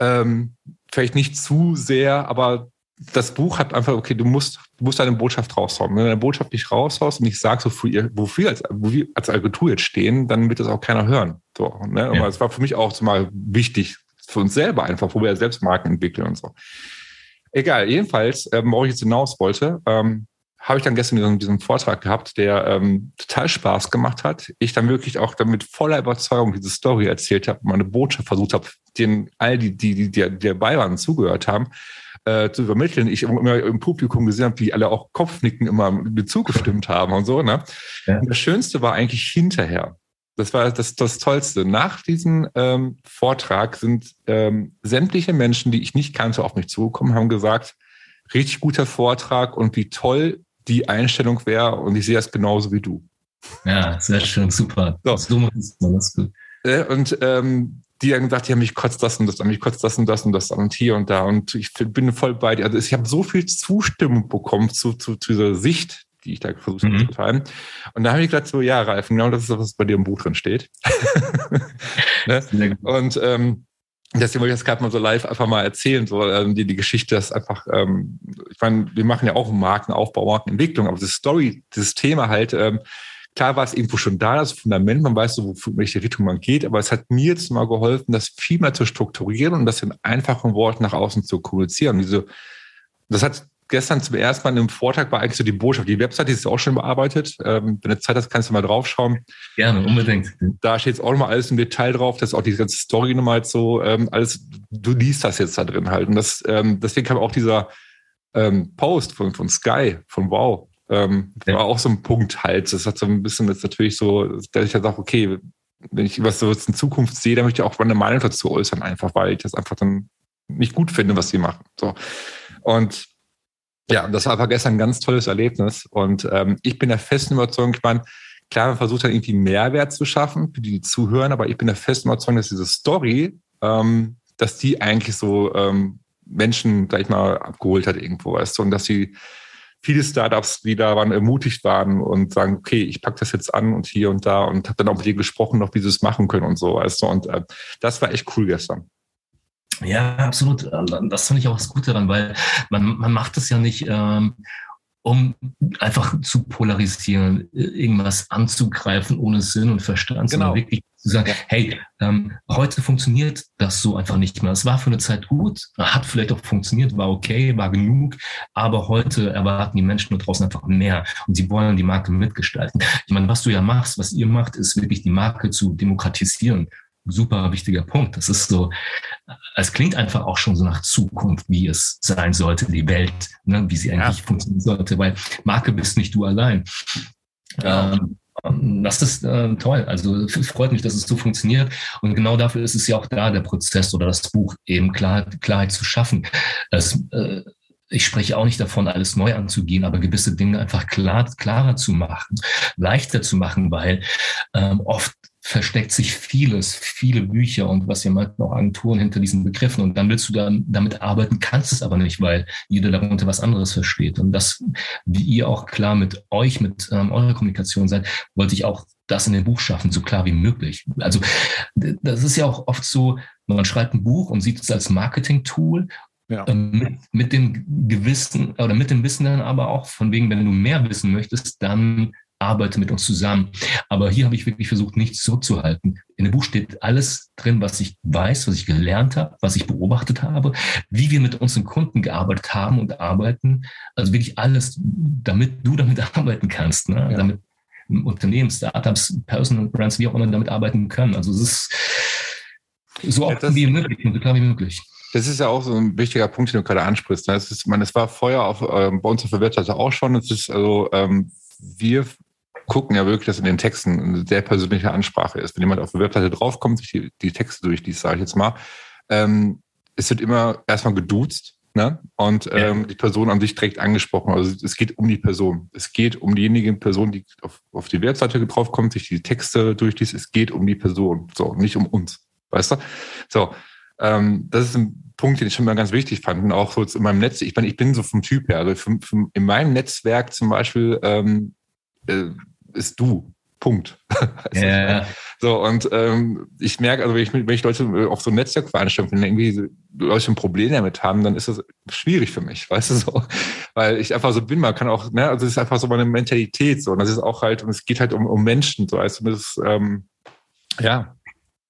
ähm, vielleicht nicht zu sehr, aber das Buch hat einfach, okay, du musst, du musst deine Botschaft raushauen. Wenn du deine Botschaft nicht raushaust und ich sage, wofür, wofür wir als, wofür als Agentur jetzt stehen, dann wird das auch keiner hören. So, ne? Aber es war für mich auch mal wichtig, für uns selber einfach, wo wir ja selbst Marken entwickeln und so. Egal, jedenfalls, ähm, worauf ich jetzt hinaus wollte, ähm, habe ich dann gestern diesen, diesen Vortrag gehabt, der ähm, total Spaß gemacht hat. Ich dann wirklich auch damit voller Überzeugung diese Story erzählt habe, meine Botschaft versucht habe, den all die, die, die, die dabei waren, zugehört haben, äh, zu übermitteln. Ich immer im Publikum gesehen habe, wie alle auch Kopfnicken immer mit zugestimmt haben und so. Ne? Ja. Und das Schönste war eigentlich hinterher. Das war das, das Tollste. Nach diesem ähm, Vortrag sind ähm, sämtliche Menschen, die ich nicht kannte, auf mich zugekommen, haben gesagt, richtig guter Vortrag und wie toll die Einstellung wäre und ich sehe das genauso wie du. Ja, sehr schön, super. So. so das gut. Äh, und ähm, die haben gesagt, ja, mich kotzt das und das an, mich kotzt das und das und das und hier und da. Und ich bin voll bei dir. Also ich habe so viel Zustimmung bekommen zu, zu, zu dieser Sicht, die ich da versucht habe mhm. zu teilen. Und da habe ich gesagt, so, ja, Ralf, genau das ist das, was bei dir im Buch drin steht. [LAUGHS] ne? Und ähm, deswegen wollte ich das gerade mal so live einfach mal erzählen, so ähm, die, die Geschichte, ist einfach, ähm, ich meine, wir machen ja auch Markenaufbau, Markenentwicklung, aber das Story, dieses Thema halt, ähm, klar war es irgendwo schon da, das Fundament, man weiß so, wofür, welche Richtung man geht, aber es hat mir jetzt mal geholfen, das viel mehr zu strukturieren und das in einfachen Worten nach außen zu kommunizieren. Diese, das hat gestern zum ersten Mal in einem Vortrag war eigentlich so die Botschaft. Die Website die ist auch schon bearbeitet. Ähm, wenn du Zeit hast, kannst du mal draufschauen. Gerne, unbedingt. Da steht jetzt auch nochmal alles im Detail drauf. Das ist auch die ganze Story nochmal so, ähm, alles, du liest das jetzt da drin halt. Und das, ähm, deswegen kam auch dieser ähm, Post von, von Sky, von Wow, ähm, ja. war auch so ein Punkt halt. Das hat so ein bisschen jetzt natürlich so, dass ich dann sage, okay, wenn ich was so in Zukunft sehe, dann möchte ich auch meine Meinung dazu äußern, einfach, weil ich das einfach dann nicht gut finde, was sie machen. So. Und ja, das war einfach gestern ein ganz tolles Erlebnis. Und ähm, ich bin der festen Überzeugung, ich meine, klar, man versucht dann irgendwie Mehrwert zu schaffen für die, die zuhören, aber ich bin der festen Überzeugung, dass diese Story, ähm, dass die eigentlich so ähm, Menschen, sag ich mal, abgeholt hat irgendwo, weißt du, und dass sie viele Startups, die da waren, ermutigt waren und sagen, okay, ich packe das jetzt an und hier und da und habe dann auch mit dir gesprochen, noch wie sie es machen können und so, weißt du, und äh, das war echt cool gestern. Ja, absolut. Das finde ich auch das Gute daran, weil man, man macht es ja nicht, ähm, um einfach zu polarisieren, irgendwas anzugreifen ohne Sinn und Verstand, genau. sondern wirklich zu sagen, hey, ähm, heute funktioniert das so einfach nicht mehr. Es war für eine Zeit gut, hat vielleicht auch funktioniert, war okay, war genug, aber heute erwarten die Menschen da draußen einfach mehr und sie wollen die Marke mitgestalten. Ich meine, was du ja machst, was ihr macht, ist wirklich die Marke zu demokratisieren super wichtiger Punkt. Das ist so, es klingt einfach auch schon so nach Zukunft, wie es sein sollte, die Welt, ne, wie sie eigentlich ja. funktionieren sollte, weil Marke bist nicht du allein. Ja. Ähm, das ist äh, toll. Also es freut mich, dass es so funktioniert. Und genau dafür ist es ja auch da, der Prozess oder das Buch, eben Klarheit, Klarheit zu schaffen. Es, äh, ich spreche auch nicht davon, alles neu anzugehen, aber gewisse Dinge einfach klar, klarer zu machen, leichter zu machen, weil ähm, oft versteckt sich vieles, viele Bücher und was ihr meint, auch Agenturen hinter diesen Begriffen. Und dann willst du dann damit arbeiten, kannst es aber nicht, weil jeder darunter was anderes versteht. Und das, wie ihr auch klar mit euch, mit ähm, eurer Kommunikation seid, wollte ich auch das in dem Buch schaffen, so klar wie möglich. Also das ist ja auch oft so, man schreibt ein Buch und sieht es als Marketing-Tool ja. Ähm, mit, mit, dem Gewissen oder mit dem Wissen dann aber auch von wegen, wenn du mehr wissen möchtest, dann arbeite mit uns zusammen. Aber hier habe ich wirklich versucht, nichts zurückzuhalten. In dem Buch steht alles drin, was ich weiß, was ich gelernt habe, was ich beobachtet habe, wie wir mit unseren Kunden gearbeitet haben und arbeiten. Also wirklich alles, damit du damit [LAUGHS] arbeiten kannst, ne? Ja. damit Unternehmen, Startups, Personal Brands, wie auch immer damit arbeiten können. Also es ist so oft ja, wie möglich und so klar wie möglich. Das ist ja auch so ein wichtiger Punkt, den du gerade ansprichst. Das ne? ist, man, es war vorher auf, ähm, bei uns auf der Webseite auch schon. Es ist also, ähm, wir gucken ja wirklich, dass in den Texten eine sehr persönliche Ansprache ist. Wenn jemand auf der Webseite draufkommt, sich die, die Texte durchliest, sage ich jetzt mal, ähm, es wird immer erstmal geduzt ne? und ähm, ja. die Person an sich direkt angesprochen. Also es geht um die Person. Es geht um diejenige Person, die auf, auf die Webseite draufkommt, sich die Texte durchliest. Es geht um die Person, so nicht um uns. Weißt du? So, ähm, das ist ein Punkt, den ich schon mal ganz wichtig fand. Und auch so in meinem Netz, ich, bin, ich bin so vom Typ her. Also für, für, in meinem Netzwerk zum Beispiel ähm, äh, ist du. Punkt. [LAUGHS] ja. So, und ähm, ich merke, also wenn ich, wenn ich Leute auf so Netzwerkveranstaltungen irgendwie Leute ein Problem damit haben, dann ist das schwierig für mich, [LAUGHS] weißt du so. Weil ich einfach so bin, man kann auch, ne, also es ist einfach so meine Mentalität so. Und das ist auch halt, und es geht halt um, um Menschen, so weißt du, das ist, ähm, ja,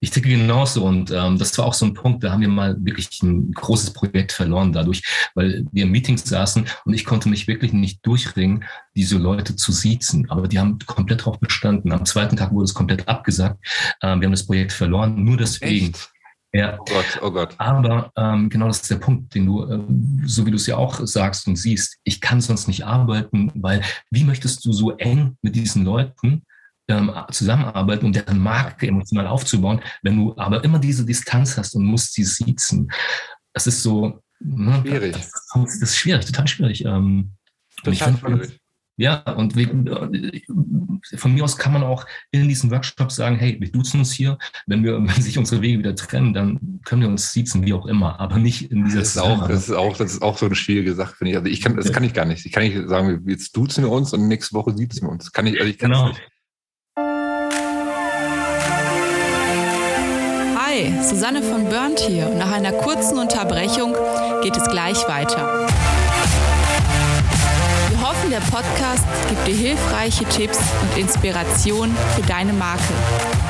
ich ticke genauso und ähm, das war auch so ein Punkt, da haben wir mal wirklich ein großes Projekt verloren dadurch, weil wir im Meeting saßen und ich konnte mich wirklich nicht durchringen, diese Leute zu siezen. Aber die haben komplett darauf bestanden. Am zweiten Tag wurde es komplett abgesagt. Ähm, wir haben das Projekt verloren, nur deswegen. Echt? Ja. Oh Gott, oh Gott. Aber ähm, genau das ist der Punkt, den du, äh, so wie du es ja auch sagst und siehst, ich kann sonst nicht arbeiten, weil wie möchtest du so eng mit diesen Leuten ähm, zusammenarbeiten, um deren Marke emotional aufzubauen, wenn du aber immer diese Distanz hast und musst sie siezen. Das ist so, ne, schwierig. Das, das, ist schwierig, total schwierig. Ähm, total schwierig. Ja, und von mir aus kann man auch in diesen Workshops sagen, hey, wir duzen uns hier. Wenn wir, wenn sich unsere Wege wieder trennen, dann können wir uns siezen, wie auch immer, aber nicht in dieser das ist auch, das ist auch, das ist auch so eine schwierige Sache, finde ich. Also ich kann, das kann ich gar nicht. Ich kann nicht sagen, jetzt duzen wir uns und nächste Woche siezen wir uns. Kann ich, also ich kann genau. nicht. Hi, Susanne von Burnt hier und nach einer kurzen Unterbrechung geht es gleich weiter. Wir hoffen, der Podcast gibt dir hilfreiche Tipps und Inspiration für deine Marke.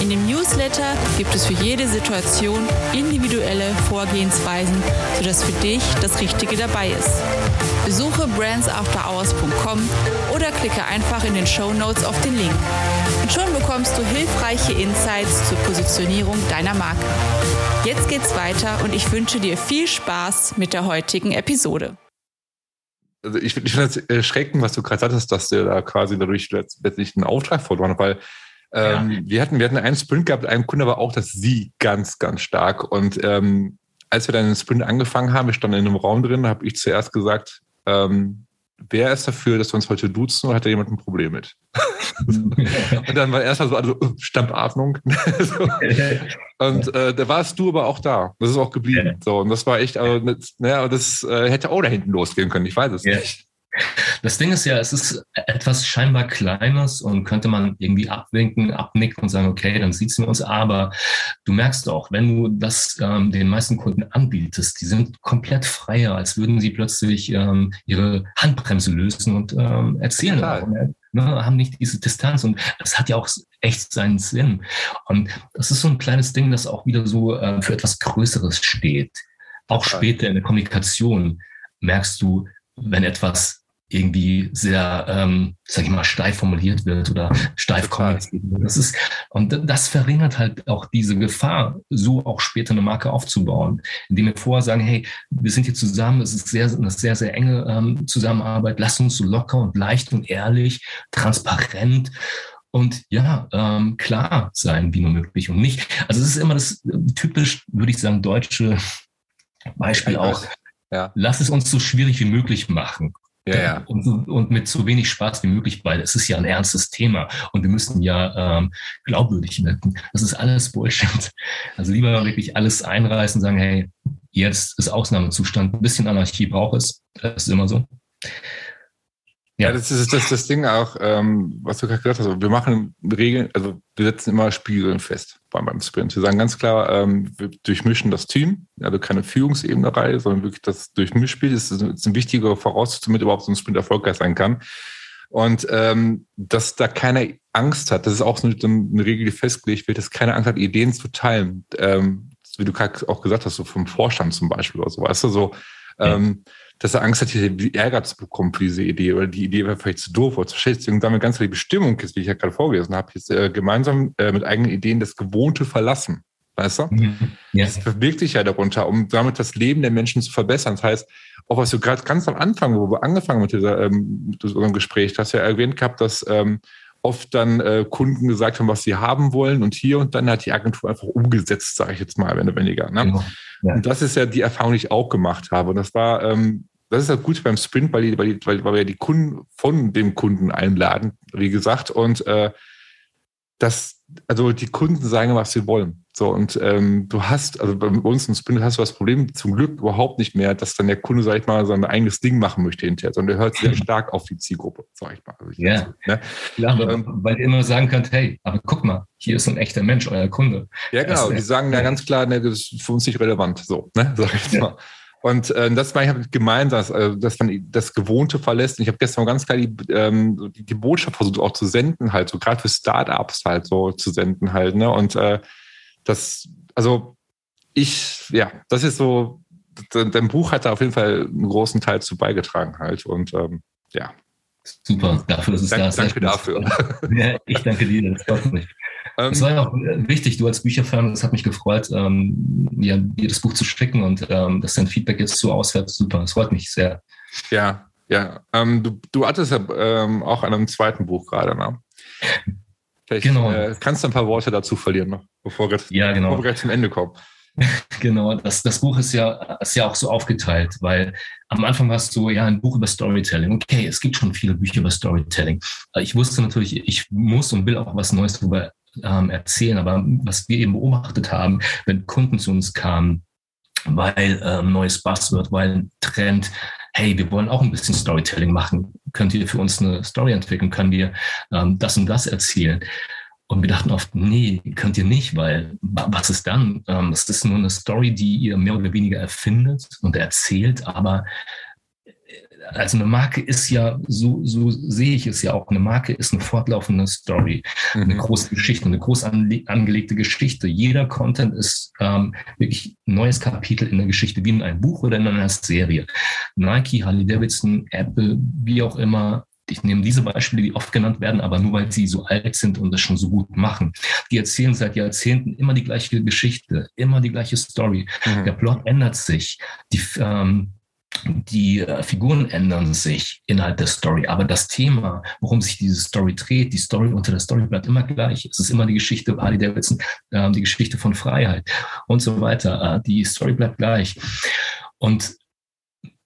In dem Newsletter gibt es für jede Situation individuelle Vorgehensweisen, sodass für dich das Richtige dabei ist. Besuche brandsafterhours.com oder klicke einfach in den Show Notes auf den Link. Und schon bekommst du hilfreiche Insights zur Positionierung deiner Marke. Jetzt geht's weiter und ich wünsche dir viel Spaß mit der heutigen Episode. Also ich, ich finde es erschreckend, was du gerade sagtest, dass du da quasi dadurch letztlich einen Auftrag verloren weil ähm, ja. wir, hatten, wir hatten einen Sprint gehabt, einem Kunde war auch das Sie ganz, ganz stark. Und ähm, als wir dann den Sprint angefangen haben, wir standen in einem Raum drin, habe ich zuerst gesagt, ähm, wer ist dafür, dass wir uns heute duzen oder hat da jemand ein Problem mit? [LAUGHS] und dann war erstmal so, also Stampfatmung. [LAUGHS] so. Und äh, da warst du aber auch da. Das ist auch geblieben. So, und das war echt, also, naja, das äh, hätte auch da hinten losgehen können. Ich weiß es ja. nicht. Das Ding ist ja, es ist etwas scheinbar Kleines und könnte man irgendwie abwinken, abnicken und sagen, okay, dann sieht's mir uns. Aber du merkst auch, wenn du das ähm, den meisten Kunden anbietest, die sind komplett freier, als würden sie plötzlich ähm, ihre Handbremse lösen und ähm, erzählen. Ne, haben nicht diese Distanz und das hat ja auch echt seinen Sinn. Und das ist so ein kleines Ding, das auch wieder so äh, für etwas Größeres steht. Auch später in der Kommunikation merkst du, wenn etwas irgendwie sehr, ähm, sag ich mal, steif formuliert wird oder steif kommuniziert wird. Das ist, und das verringert halt auch diese Gefahr, so auch später eine Marke aufzubauen, indem wir vorher sagen, hey, wir sind hier zusammen, es ist sehr, eine sehr, sehr enge ähm, Zusammenarbeit, lass uns so locker und leicht und ehrlich, transparent und ja, ähm, klar sein, wie nur möglich und nicht. Also es ist immer das äh, typisch, würde ich sagen, deutsche Beispiel auch. Ja. Lass es uns so schwierig wie möglich machen. Ja, ja. Und, und, mit so wenig Spaß wie möglich, weil es ist ja ein ernstes Thema und wir müssen ja ähm, glaubwürdig wirken. Das ist alles Bullshit. Also lieber wirklich alles einreißen, sagen, hey, jetzt ist Ausnahmezustand, ein bisschen Anarchie braucht es. Das ist immer so. Ja, ja das ist das, das Ding auch, ähm, was du gerade gesagt hast. Wir machen Regeln, also wir setzen immer Spielregeln fest beim, beim Sprint. Wir sagen ganz klar, ähm, wir durchmischen das Team, also keine Führungsebene sondern wirklich das Durchmischspiel. Das ist, ist eine wichtige Voraussetzung, damit überhaupt so ein Sprint erfolgreich sein kann. Und ähm, dass da keiner Angst hat, das ist auch so eine, eine Regel, die festgelegt wird, dass keiner Angst hat, Ideen zu teilen. Ähm, wie du gerade auch gesagt hast, so vom Vorstand zum Beispiel oder so, weißt du, so, ähm, dass er Angst hat, hier Ärger zu bekommen für diese Idee oder die Idee wäre vielleicht zu doof oder zu schlecht. Deswegen damit ganz klar die Bestimmung ist, wie ich ja gerade vorgelesen habe, jetzt äh, gemeinsam äh, mit eigenen Ideen das Gewohnte verlassen. Weißt du? Mhm. Ja. Das bewegt sich ja darunter, um damit das Leben der Menschen zu verbessern. Das heißt, auch was du gerade ganz am Anfang, wo wir angefangen mit, dieser, ähm, mit unserem Gespräch, hast du ja erwähnt gehabt, dass ähm, oft dann äh, Kunden gesagt haben, was sie haben wollen und hier und dann hat die Agentur einfach umgesetzt, sage ich jetzt mal, wenn weniger. Ne? Genau. Ja. Und das ist ja die Erfahrung, die ich auch gemacht habe. Und das war ähm, das ist halt gut beim Sprint, weil, die, weil, die, weil, weil wir die Kunden von dem Kunden einladen, wie gesagt. Und äh, das, also die Kunden sagen, was sie wollen. So, und ähm, du hast, also bei uns im Sprint hast du das Problem zum Glück überhaupt nicht mehr, dass dann der Kunde, sag ich mal, sein eigenes Ding machen möchte hinterher, sondern der hört sehr [LAUGHS] stark auf die Zielgruppe, sag ich mal. Also ja, so, ne? ja ähm, weil ihr immer sagen könnt, hey, aber guck mal, hier ist ein echter Mensch, euer Kunde. Ja, genau, das, die sagen ja ganz klar, ne, das ist für uns nicht relevant, so, ne, [LAUGHS] sag ich mal. Und äh, das war ich halt gemeint, dass, äh, dass man das Gewohnte verlässt. Und ich habe gestern ganz klar die, ähm, die, die Botschaft versucht auch zu senden, halt, so gerade für Startups halt so zu senden halt. Ne? Und äh, das, also ich, ja, das ist so, dein Buch hat da auf jeden Fall einen großen Teil zu beigetragen halt. Und ähm, ja. Super, dafür ist es Dank, da. Danke dafür. Ja, ich danke dir, das freut mich. Ähm, es war ja auch äh, wichtig, du als Bücherfan, das hat mich gefreut, ähm, ja, dir das Buch zu schicken und ähm, dass dein Feedback jetzt so ausfällt. Super, das freut mich sehr. Ja, ja. Ähm, du, du hattest ja ähm, auch an einem zweiten Buch gerade, ne? Vielleicht genau. Äh, kannst du ein paar Worte dazu verlieren, noch, bevor wir, ja, genau. bevor wir zum Ende kommen. [LAUGHS] Genau, das, das Buch ist ja, ist ja auch so aufgeteilt, weil am Anfang warst du ja ein Buch über Storytelling. Okay, es gibt schon viele Bücher über Storytelling. Ich wusste natürlich, ich muss und will auch was Neues darüber ähm, erzählen, aber was wir eben beobachtet haben, wenn Kunden zu uns kamen, weil ähm, neues Buzzword, weil Trend, hey, wir wollen auch ein bisschen Storytelling machen. Könnt ihr für uns eine Story entwickeln? Können wir ähm, das und das erzählen? Und wir dachten oft, nee, könnt ihr nicht, weil was ist dann? Ähm, es ist nur eine Story, die ihr mehr oder weniger erfindet und erzählt, aber also eine Marke ist ja, so, so sehe ich es ja auch, eine Marke ist eine fortlaufende Story, mhm. eine große Geschichte, eine groß angelegte Geschichte. Jeder Content ist ähm, wirklich ein neues Kapitel in der Geschichte, wie in einem Buch oder in einer Serie. Nike, Harley Davidson, Apple, wie auch immer, ich nehme diese Beispiele, die oft genannt werden, aber nur weil sie so alt sind und das schon so gut machen. Die erzählen seit Jahrzehnten immer die gleiche Geschichte, immer die gleiche Story. Mhm. Der Plot ändert sich. Die, ähm, die äh, Figuren ändern sich innerhalb der Story, aber das Thema, worum sich diese Story dreht, die Story unter der Story bleibt immer gleich. Es ist immer die Geschichte Harley Davidson, äh, die Geschichte von Freiheit und so weiter. Äh, die Story bleibt gleich. Und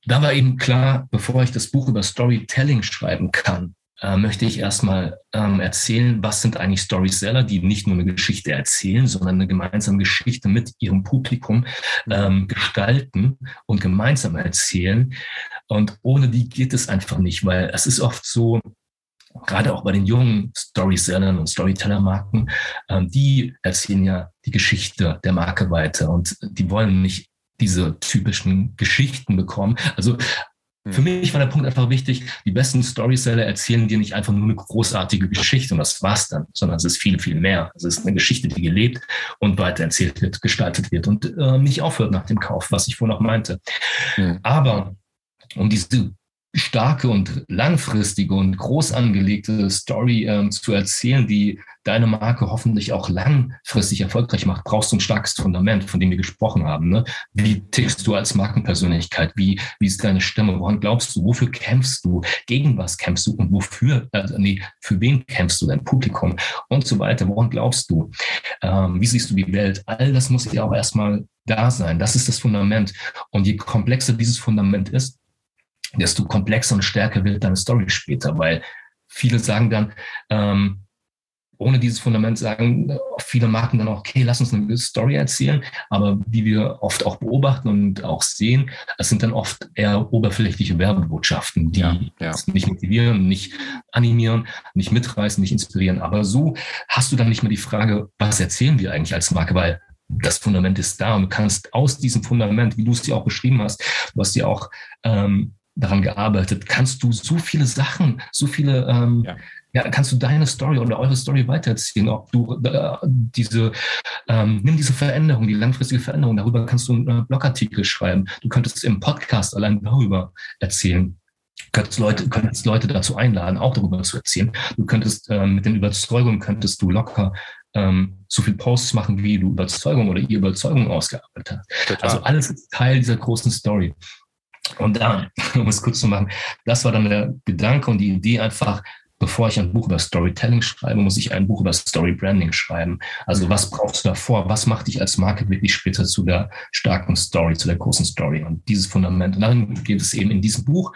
da war eben klar, bevor ich das Buch über Storytelling schreiben kann, äh, möchte ich erstmal ähm, erzählen, was sind eigentlich Storyseller, die nicht nur eine Geschichte erzählen, sondern eine gemeinsame Geschichte mit ihrem Publikum ähm, gestalten und gemeinsam erzählen. Und ohne die geht es einfach nicht, weil es ist oft so, gerade auch bei den jungen Storysellern und Storyteller-Marken, ähm, die erzählen ja die Geschichte der Marke weiter und die wollen nicht diese typischen Geschichten bekommen. Also für hm. mich war der Punkt einfach wichtig, die besten Storyseller erzählen dir nicht einfach nur eine großartige Geschichte und das war's dann, sondern es ist viel, viel mehr. Es ist eine Geschichte, die gelebt und weitererzählt wird, gestaltet wird und äh, nicht aufhört nach dem Kauf, was ich vorhin auch meinte. Mhm. Aber um diese starke und langfristige und groß angelegte Story ähm, zu erzählen, die deine Marke hoffentlich auch langfristig erfolgreich macht, brauchst du ein starkes Fundament, von dem wir gesprochen haben. Ne? Wie tickst du als Markenpersönlichkeit? Wie, wie ist deine Stimme? Woran glaubst du? Wofür kämpfst du? Gegen was kämpfst du? Und wofür, also nee, für wen kämpfst du? Dein Publikum und so weiter. Woran glaubst du? Ähm, wie siehst du die Welt? All das muss ja auch erstmal da sein. Das ist das Fundament. Und je komplexer dieses Fundament ist, desto komplexer und stärker wird deine Story später, weil viele sagen dann, ähm, ohne dieses Fundament sagen viele Marken dann auch, okay, lass uns eine Story erzählen. Aber wie wir oft auch beobachten und auch sehen, es sind dann oft eher oberflächliche Werbebotschaften, die ja, ja. nicht motivieren, nicht animieren, nicht mitreißen, nicht inspirieren. Aber so hast du dann nicht mehr die Frage, was erzählen wir eigentlich als Marke, weil das Fundament ist da und du kannst aus diesem Fundament, wie du es dir auch beschrieben hast, du hast ja auch ähm, daran gearbeitet, kannst du so viele Sachen, so viele, ähm, ja. ja. kannst du deine Story oder eure Story weiterziehen, ob du äh, diese, ähm, nimm diese Veränderung, die langfristige Veränderung, darüber kannst du einen Blogartikel schreiben, du könntest im Podcast allein darüber erzählen. Könntest Leute, könntest Leute dazu einladen, auch darüber zu erzählen. Du könntest ähm, mit den Überzeugungen könntest du locker ähm, so viel Posts machen, wie du Überzeugung oder ihr Überzeugung ausgearbeitet hast. Total. Also alles ist Teil dieser großen Story. Und da, [LAUGHS] um es kurz zu machen, das war dann der Gedanke und die Idee einfach, bevor ich ein Buch über Storytelling schreibe, muss ich ein Buch über Story Branding schreiben. Also was brauchst du davor? Was macht dich als Marke wirklich später zu der starken Story, zu der großen Story? Und dieses Fundament. Und darin geht es eben in diesem Buch.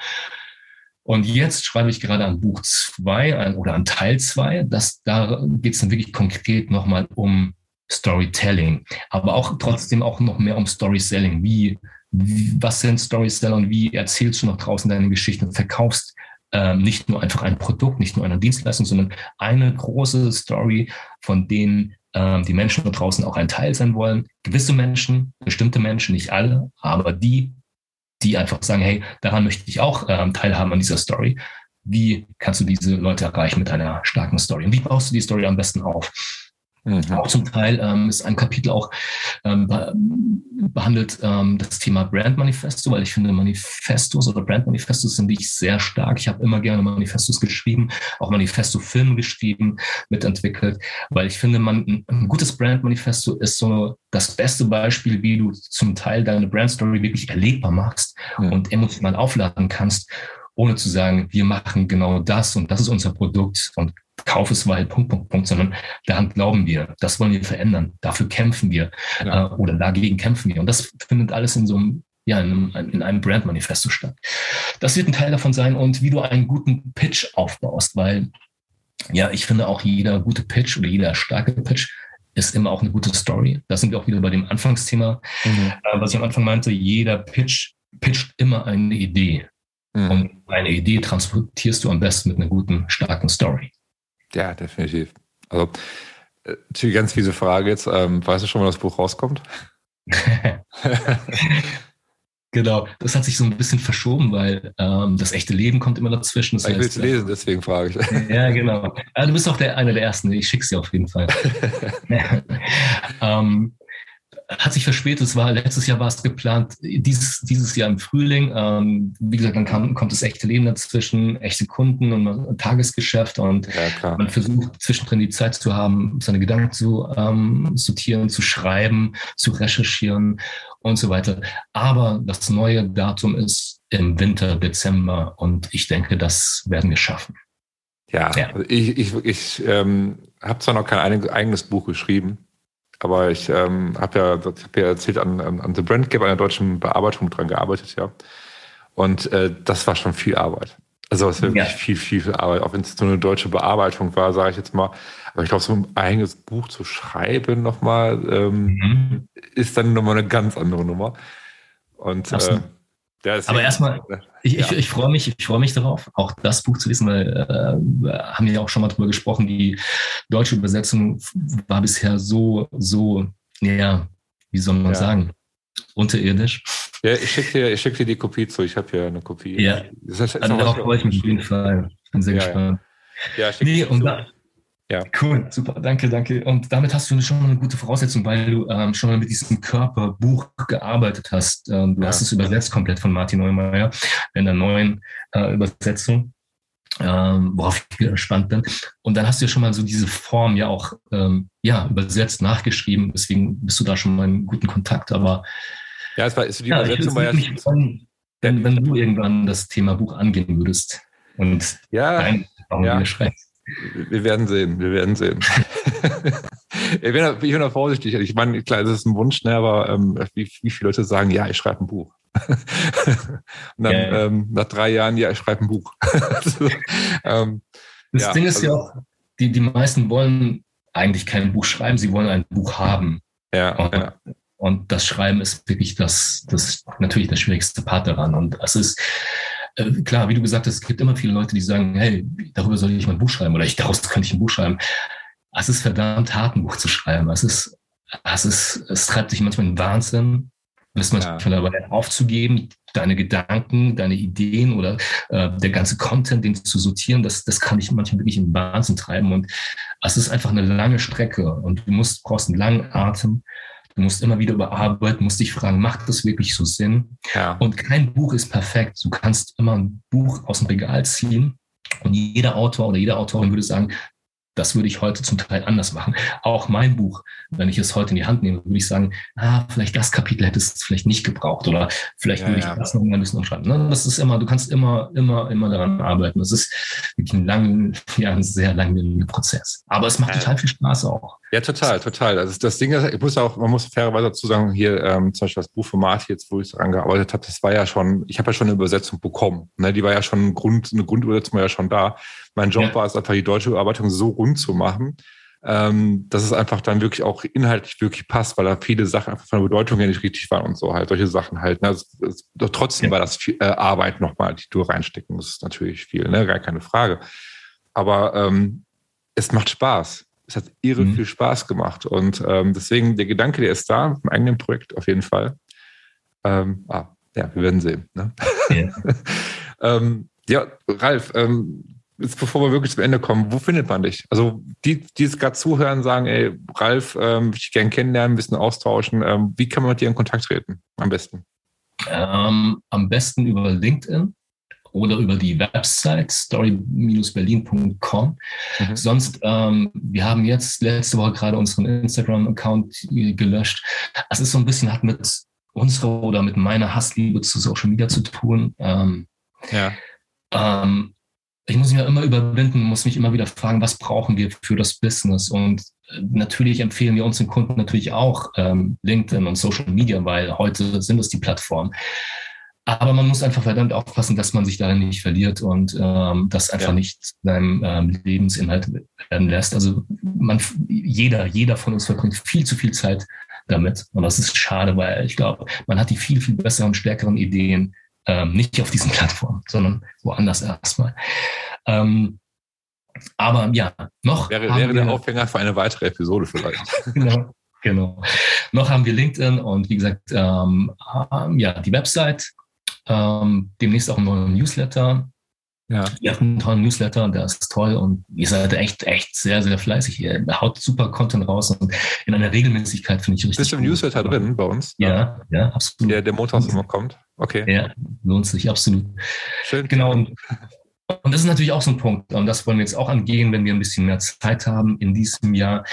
Und jetzt schreibe ich gerade an Buch zwei oder an Teil zwei. Das, da geht es dann wirklich konkret nochmal um Storytelling, aber auch trotzdem auch noch mehr um Storyselling. Wie was sind Storyseller und wie erzählst du noch draußen deine Geschichte und verkaufst ähm, nicht nur einfach ein Produkt, nicht nur eine Dienstleistung, sondern eine große Story, von denen ähm, die Menschen da draußen auch ein Teil sein wollen. Gewisse Menschen, bestimmte Menschen, nicht alle, aber die, die einfach sagen, hey, daran möchte ich auch ähm, teilhaben an dieser Story. Wie kannst du diese Leute erreichen mit einer starken Story? Und wie baust du die Story am besten auf? Mhm. Auch zum Teil ähm, ist ein Kapitel auch ähm, behandelt ähm, das Thema Brand Manifesto, weil ich finde, Manifestos oder Brand Manifestos sind ich sehr stark. Ich habe immer gerne Manifestos geschrieben, auch Manifesto-Filme geschrieben, mitentwickelt, weil ich finde, man, ein gutes Brand Manifesto ist so das beste Beispiel, wie du zum Teil deine Brand Story wirklich erlebbar machst mhm. und emotional aufladen kannst ohne zu sagen, wir machen genau das und das ist unser Produkt und kauf es weil Punkt, Punkt, Punkt, sondern daran glauben wir, das wollen wir verändern, dafür kämpfen wir ja. äh, oder dagegen kämpfen wir. Und das findet alles in so einem ja, in einem, in einem Brand-Manifesto statt. Das wird ein Teil davon sein und wie du einen guten Pitch aufbaust, weil ja, ich finde auch jeder gute Pitch oder jeder starke Pitch ist immer auch eine gute Story. Da sind wir auch wieder bei dem Anfangsthema, mhm. äh, was ich am Anfang meinte. Jeder Pitch pitcht immer eine Idee. Mhm. Und eine Idee transportierst du am besten mit einer guten, starken Story. Ja, definitiv. Also, äh, natürlich ganz fiese Frage jetzt. Ähm, weißt du schon, wann das Buch rauskommt? [LAUGHS] genau, das hat sich so ein bisschen verschoben, weil ähm, das echte Leben kommt immer dazwischen. Das ich will es lesen, deswegen frage ich. [LAUGHS] ja, genau. Ja, du bist auch der, einer der Ersten. Ich schicke sie auf jeden Fall. [LAUGHS] ähm, hat sich verspätet. Es war letztes Jahr war es geplant, dieses, dieses Jahr im Frühling. Ähm, wie gesagt, dann kam, kommt das echte Leben dazwischen, echte Kunden und Tagesgeschäft und ja, man versucht zwischendrin die Zeit zu haben, seine Gedanken zu ähm, sortieren, zu schreiben, zu recherchieren und so weiter. Aber das neue Datum ist im Winter, Dezember und ich denke, das werden wir schaffen. Ja, ja. Also ich, ich, ich ähm, habe zwar noch kein eigenes Buch geschrieben, aber ich ähm, habe ja, hab ja erzählt, an, an The Brand Gap, einer deutschen Bearbeitung dran gearbeitet, ja. Und äh, das war schon viel Arbeit. Also es ist wirklich ja. viel, viel, viel Arbeit, auch wenn es so eine deutsche Bearbeitung war, sage ich jetzt mal. Aber ich glaube, so ein eigenes Buch zu schreiben nochmal, ähm, mhm. ist dann nochmal eine ganz andere Nummer. Und äh, aber erstmal, ich, ja. ich, ich freue mich, ich freue mich darauf, auch das Buch zu lesen, weil äh, haben wir ja auch schon mal drüber gesprochen. Die deutsche Übersetzung war bisher so, so, ja, wie soll man ja. sagen, unterirdisch. Ja, ich schicke dir, schick dir die Kopie zu. Ich habe hier eine Kopie. Ja, das heißt, also darauf freue ich mich auf jeden Fall. Ich bin sehr ja, gespannt. Ja, ja nee, und da, ja. Cool, super, danke, danke. Und damit hast du schon mal eine gute Voraussetzung, weil du ähm, schon mal mit diesem Körperbuch gearbeitet hast. Ähm, du ja. hast es übersetzt komplett von Martin Neumeier in der neuen äh, Übersetzung, ähm, worauf ich gespannt bin. Und dann hast du ja schon mal so diese Form ja auch ähm, ja, übersetzt, nachgeschrieben. Deswegen bist du da schon mal in guten Kontakt. Aber ja, es war, ist die Übersetzung ja, war ja. Freuen, wenn, wenn du irgendwann das Thema Buch angehen würdest und ja, dein ja. schreibst. Wir werden sehen, wir werden sehen. [LAUGHS] ich, bin, ich bin da vorsichtig. Ich meine, klar, das ist ein Wunsch, ne, aber ähm, wie, wie viele Leute sagen, ja, ich schreibe ein Buch. [LAUGHS] Und dann ja. ähm, nach drei Jahren, ja, ich schreibe ein Buch. [LAUGHS] also, ähm, das ja, Ding ist also, ja auch, die, die meisten wollen eigentlich kein Buch schreiben, sie wollen ein Buch haben. Ja, und, ja. und das Schreiben ist wirklich das, das natürlich der schwierigste Part daran. Und es ist, äh, klar, wie du gesagt hast, es gibt immer viele Leute, die sagen, hey, darüber soll ich mal ein Buch schreiben oder ich, daraus könnte ich ein Buch schreiben. Es ist verdammt hart, ein Buch zu schreiben. Es ist, es ist, es treibt sich manchmal in Wahnsinn, bist manchmal ja. dabei aufzugeben, deine Gedanken, deine Ideen oder äh, der ganze Content, den zu sortieren, das, das kann dich manchmal wirklich in Wahnsinn treiben. Und es ist einfach eine lange Strecke und du musst, brauchst einen langen Atem. Du musst immer wieder überarbeiten, musst dich fragen, macht das wirklich so Sinn? Ja. Und kein Buch ist perfekt. Du kannst immer ein Buch aus dem Regal ziehen und jeder Autor oder jede Autorin würde sagen, das würde ich heute zum Teil anders machen. Auch mein Buch, wenn ich es heute in die Hand nehme, würde ich sagen, ah, vielleicht das Kapitel hättest du vielleicht nicht gebraucht oder vielleicht ja, würde ich ja. das noch ein bisschen umschreiben. Ne? Das ist immer, du kannst immer, immer, immer daran arbeiten. Das ist wirklich ein lang, ja, ein sehr langwieriger Prozess. Aber es macht total viel Spaß auch. Ja, total, total. Also das Ding ist, ich muss auch, man muss fairerweise dazu sagen, hier ähm, zum Beispiel das Buch von Martin, jetzt, wo ich daran gearbeitet habe, das war ja schon, ich habe ja schon eine Übersetzung bekommen. Ne? Die war ja schon ein Grund, eine Grundübersetzung war ja schon da. Mein Job ja. war es einfach, die deutsche Überarbeitung so rund zu machen, ähm, dass es einfach dann wirklich auch inhaltlich wirklich passt, weil da viele Sachen einfach von der Bedeutung her nicht richtig waren und so halt, solche Sachen halt. Ne? Also, es, doch trotzdem ja. war das viel, äh, Arbeit nochmal, die du reinstecken musst, natürlich viel, ne? gar keine Frage. Aber ähm, es macht Spaß. Es hat irre mhm. viel Spaß gemacht. Und ähm, deswegen, der Gedanke, der ist da, im eigenen Projekt auf jeden Fall. Ähm, ah, ja, wir werden sehen. Ne? Ja. [LAUGHS] ähm, ja, Ralf, ähm, jetzt bevor wir wirklich zum Ende kommen, wo findet man dich? Also die, die es gerade zuhören, sagen, ey, Ralf, ähm, ich gerne kennenlernen, ein bisschen austauschen. Ähm, wie kann man mit dir in Kontakt treten? Am besten? Ähm, am besten über LinkedIn oder über die Website story-berlin.com. Mhm. Sonst, ähm, wir haben jetzt letzte Woche gerade unseren Instagram-Account gelöscht. Es ist so ein bisschen hat mit unserer oder mit meiner Hassliebe zu Social Media zu tun. Ähm, ja. Ähm, ich muss mich ja immer überwinden, muss mich immer wieder fragen, was brauchen wir für das Business? Und äh, natürlich empfehlen wir unseren Kunden natürlich auch ähm, LinkedIn und Social Media, weil heute sind es die Plattformen. Aber man muss einfach verdammt aufpassen, dass man sich darin nicht verliert und ähm, das einfach ja. nicht seinem ähm, Lebensinhalt werden lässt. Also man, jeder, jeder von uns verbringt viel zu viel Zeit damit. Und das ist schade, weil ich glaube, man hat die viel, viel besseren, stärkeren Ideen ähm, nicht auf diesen [LAUGHS] Plattformen, sondern woanders erstmal. Ähm, aber ja, noch. Wäre, wäre der Aufhänger für eine weitere Episode vielleicht. [LAUGHS] [LAUGHS] genau. Genau. Noch haben wir LinkedIn und wie gesagt, ähm, ähm ja, die Website, ähm, demnächst auch einen neuen Newsletter. Ja. Ihr habt einen tollen Newsletter, der ist toll und ihr seid echt, echt sehr, sehr fleißig. Ihr haut super Content raus und in einer Regelmäßigkeit finde ich richtig. Bist du im Newsletter drin bei uns? Ja, ja, absolut. Der, der montags immer kommt. Okay. Ja, lohnt sich absolut. Schön. Genau. Und, und das ist natürlich auch so ein Punkt. Und das wollen wir jetzt auch angehen, wenn wir ein bisschen mehr Zeit haben in diesem Jahr,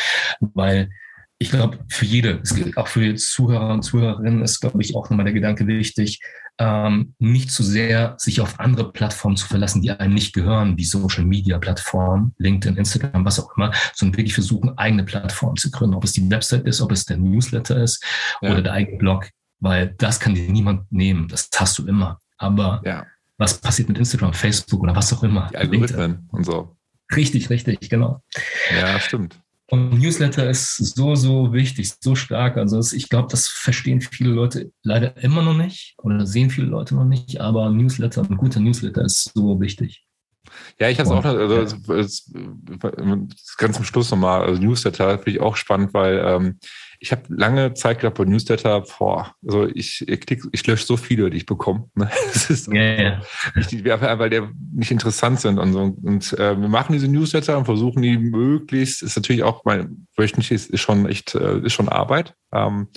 weil ich glaube, für jede, auch für Zuhörer und Zuhörerinnen, ist, glaube ich, auch nochmal der Gedanke wichtig, ähm, nicht zu sehr sich auf andere Plattformen zu verlassen, die einem nicht gehören, wie Social Media Plattformen, LinkedIn, Instagram, was auch immer, sondern wirklich versuchen, eigene Plattformen zu gründen, ob es die Website ist, ob es der Newsletter ist ja. oder der eigene Blog, weil das kann dir niemand nehmen, das hast du immer. Aber ja. was passiert mit Instagram, Facebook oder was auch immer. Die Algorithmen und so. Richtig, richtig, genau. Ja, stimmt. Und Newsletter ist so, so wichtig, so stark. Also ich glaube, das verstehen viele Leute leider immer noch nicht oder sehen viele Leute noch nicht, aber Newsletter, ein guter Newsletter ist so wichtig. Ja, ich habe es auch, also, das, ganz zum Schluss nochmal, also Newsletter finde ich auch spannend, weil ähm, ich habe lange Zeit gehabt bei Newsletter, boah, also ich, ich, klick, ich lösche so viele, die ich bekomme. Ne? [LAUGHS] Das ist yeah. nicht, weil die nicht interessant sind und so. Und äh, wir machen diese Newsletter und versuchen die möglichst, ist natürlich auch mein wöchentlich ist, ist schon echt, äh, ist schon Arbeit. Ähm,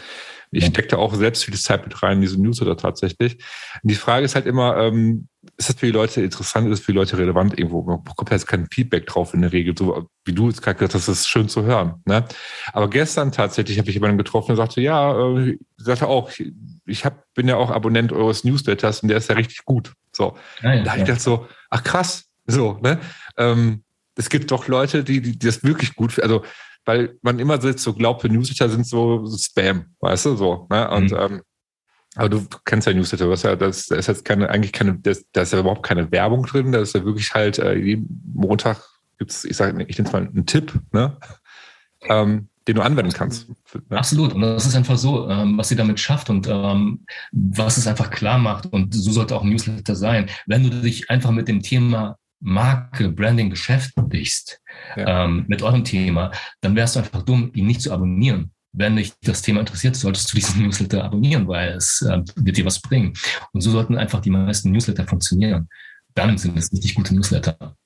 ich stecke da auch selbst viel Zeit mit rein in diese Newsletter tatsächlich. Und die Frage ist halt immer, ähm, ist das für die Leute interessant, ist das für die Leute relevant irgendwo? Man bekommt jetzt kein Feedback drauf in der Regel, so wie du jetzt gerade gesagt hast, das ist schön zu hören. Ne? Aber gestern tatsächlich habe ich jemanden getroffen, der sagte, ja, äh, sagte auch, ich hab, bin ja auch Abonnent eures Newsletters und der ist ja richtig gut. So, ja, ja, da habe ich gedacht so, ach krass, so, ne? Ähm, es gibt doch Leute, die, die, die das wirklich gut, finden. also weil man immer so glaubt, Newsletter sind so Spam, weißt du, so. Ne? Und mhm. ähm, aber du kennst ja Newsletter, was ja, das, da ist jetzt keine, eigentlich keine, da ist ja überhaupt keine Werbung drin, da ist ja wirklich halt, äh, jeden Montag gibt's, ich sage, ich nenne es mal einen Tipp, ne? Ähm, den du anwenden kannst. Ne? Absolut. Und das ist einfach so, ähm, was sie damit schafft und ähm, was es einfach klar macht. Und so sollte auch ein Newsletter sein. Wenn du dich einfach mit dem Thema Marke, Branding beschäftigst, ja. ähm, mit eurem Thema, dann wärst du einfach dumm, ihn nicht zu abonnieren wenn dich das Thema interessiert, solltest du diesen [LAUGHS] Newsletter abonnieren, weil es äh, wird dir was bringen. Und so sollten einfach die meisten Newsletter funktionieren. Dann sind es richtig gute Newsletter.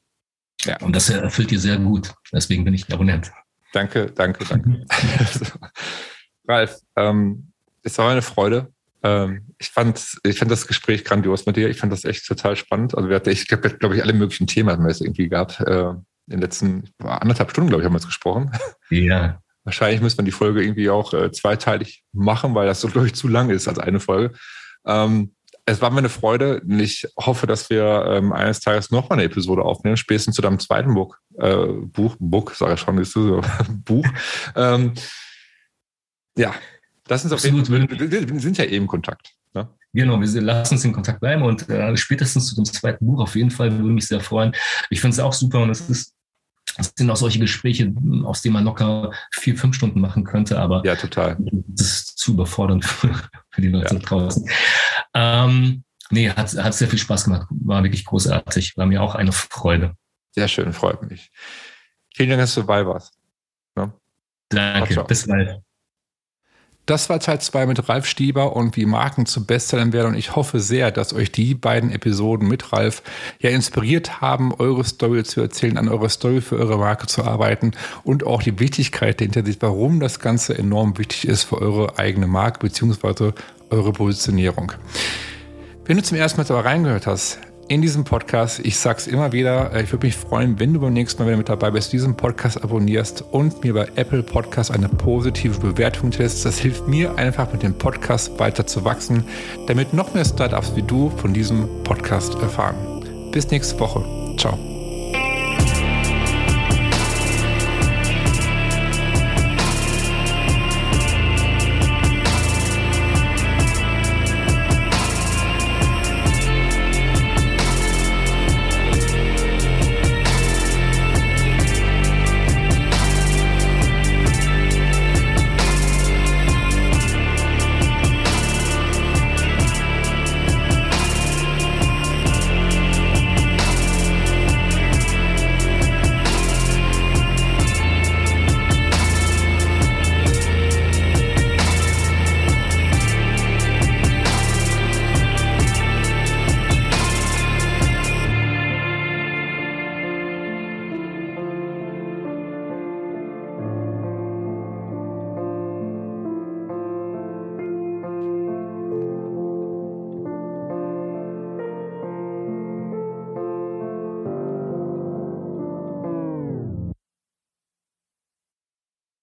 Ja. Und das erfüllt dir sehr gut. Deswegen bin ich Abonnent. Danke, danke, danke. [LAUGHS] [LAUGHS] Ralf, ähm, es war eine Freude. Ähm, ich fand, ich fand das Gespräch grandios mit dir. Ich fand das echt total spannend. Also wir hatten, ich glaube, glaub ich, alle möglichen Themen haben wir jetzt irgendwie gehabt. In den letzten anderthalb Stunden, glaube ich, haben wir jetzt gesprochen. Ja. Wahrscheinlich müsste man die Folge irgendwie auch äh, zweiteilig machen, weil das so, glaube ich, zu lang ist als eine Folge. Ähm, es war mir eine Freude und ich hoffe, dass wir ähm, eines Tages noch mal eine Episode aufnehmen, spätestens zu deinem zweiten Buch, äh, Buch, Buch, sage ich schon, ist so, [LAUGHS] Buch. Ähm, ja, das ist auf jeden Fall, wir sind ja eben in Kontakt. Ne? Genau, wir lassen uns in Kontakt bleiben und äh, spätestens zu dem zweiten Buch auf jeden Fall würde mich sehr freuen. Ich finde es auch super und es ist das sind auch solche Gespräche, aus denen man locker vier, fünf Stunden machen könnte, aber ja, total. das ist zu überfordernd [LAUGHS] für, für die Leute ja. draußen. Ähm, nee, hat, hat sehr viel Spaß gemacht, war wirklich großartig, war mir auch eine Freude. Sehr schön, freut mich. Vielen Dank, dass du dabei warst. Ja. Danke, bis bald. Das war Teil 2 mit Ralf Stieber und wie Marken zu Bestsellern werden. Und ich hoffe sehr, dass euch die beiden Episoden mit Ralf ja inspiriert haben, eure Story zu erzählen, an eurer Story für eure Marke zu arbeiten und auch die Wichtigkeit dahinter sieht, warum das Ganze enorm wichtig ist für eure eigene Marke bzw. eure Positionierung. Wenn du zum ersten Mal dabei reingehört hast, in diesem Podcast. Ich sage es immer wieder, äh, ich würde mich freuen, wenn du beim nächsten Mal wieder mit dabei bist, diesen Podcast abonnierst und mir bei Apple Podcast eine positive Bewertung lässt. Das hilft mir einfach mit dem Podcast weiter zu wachsen, damit noch mehr Startups wie du von diesem Podcast erfahren. Bis nächste Woche. Ciao.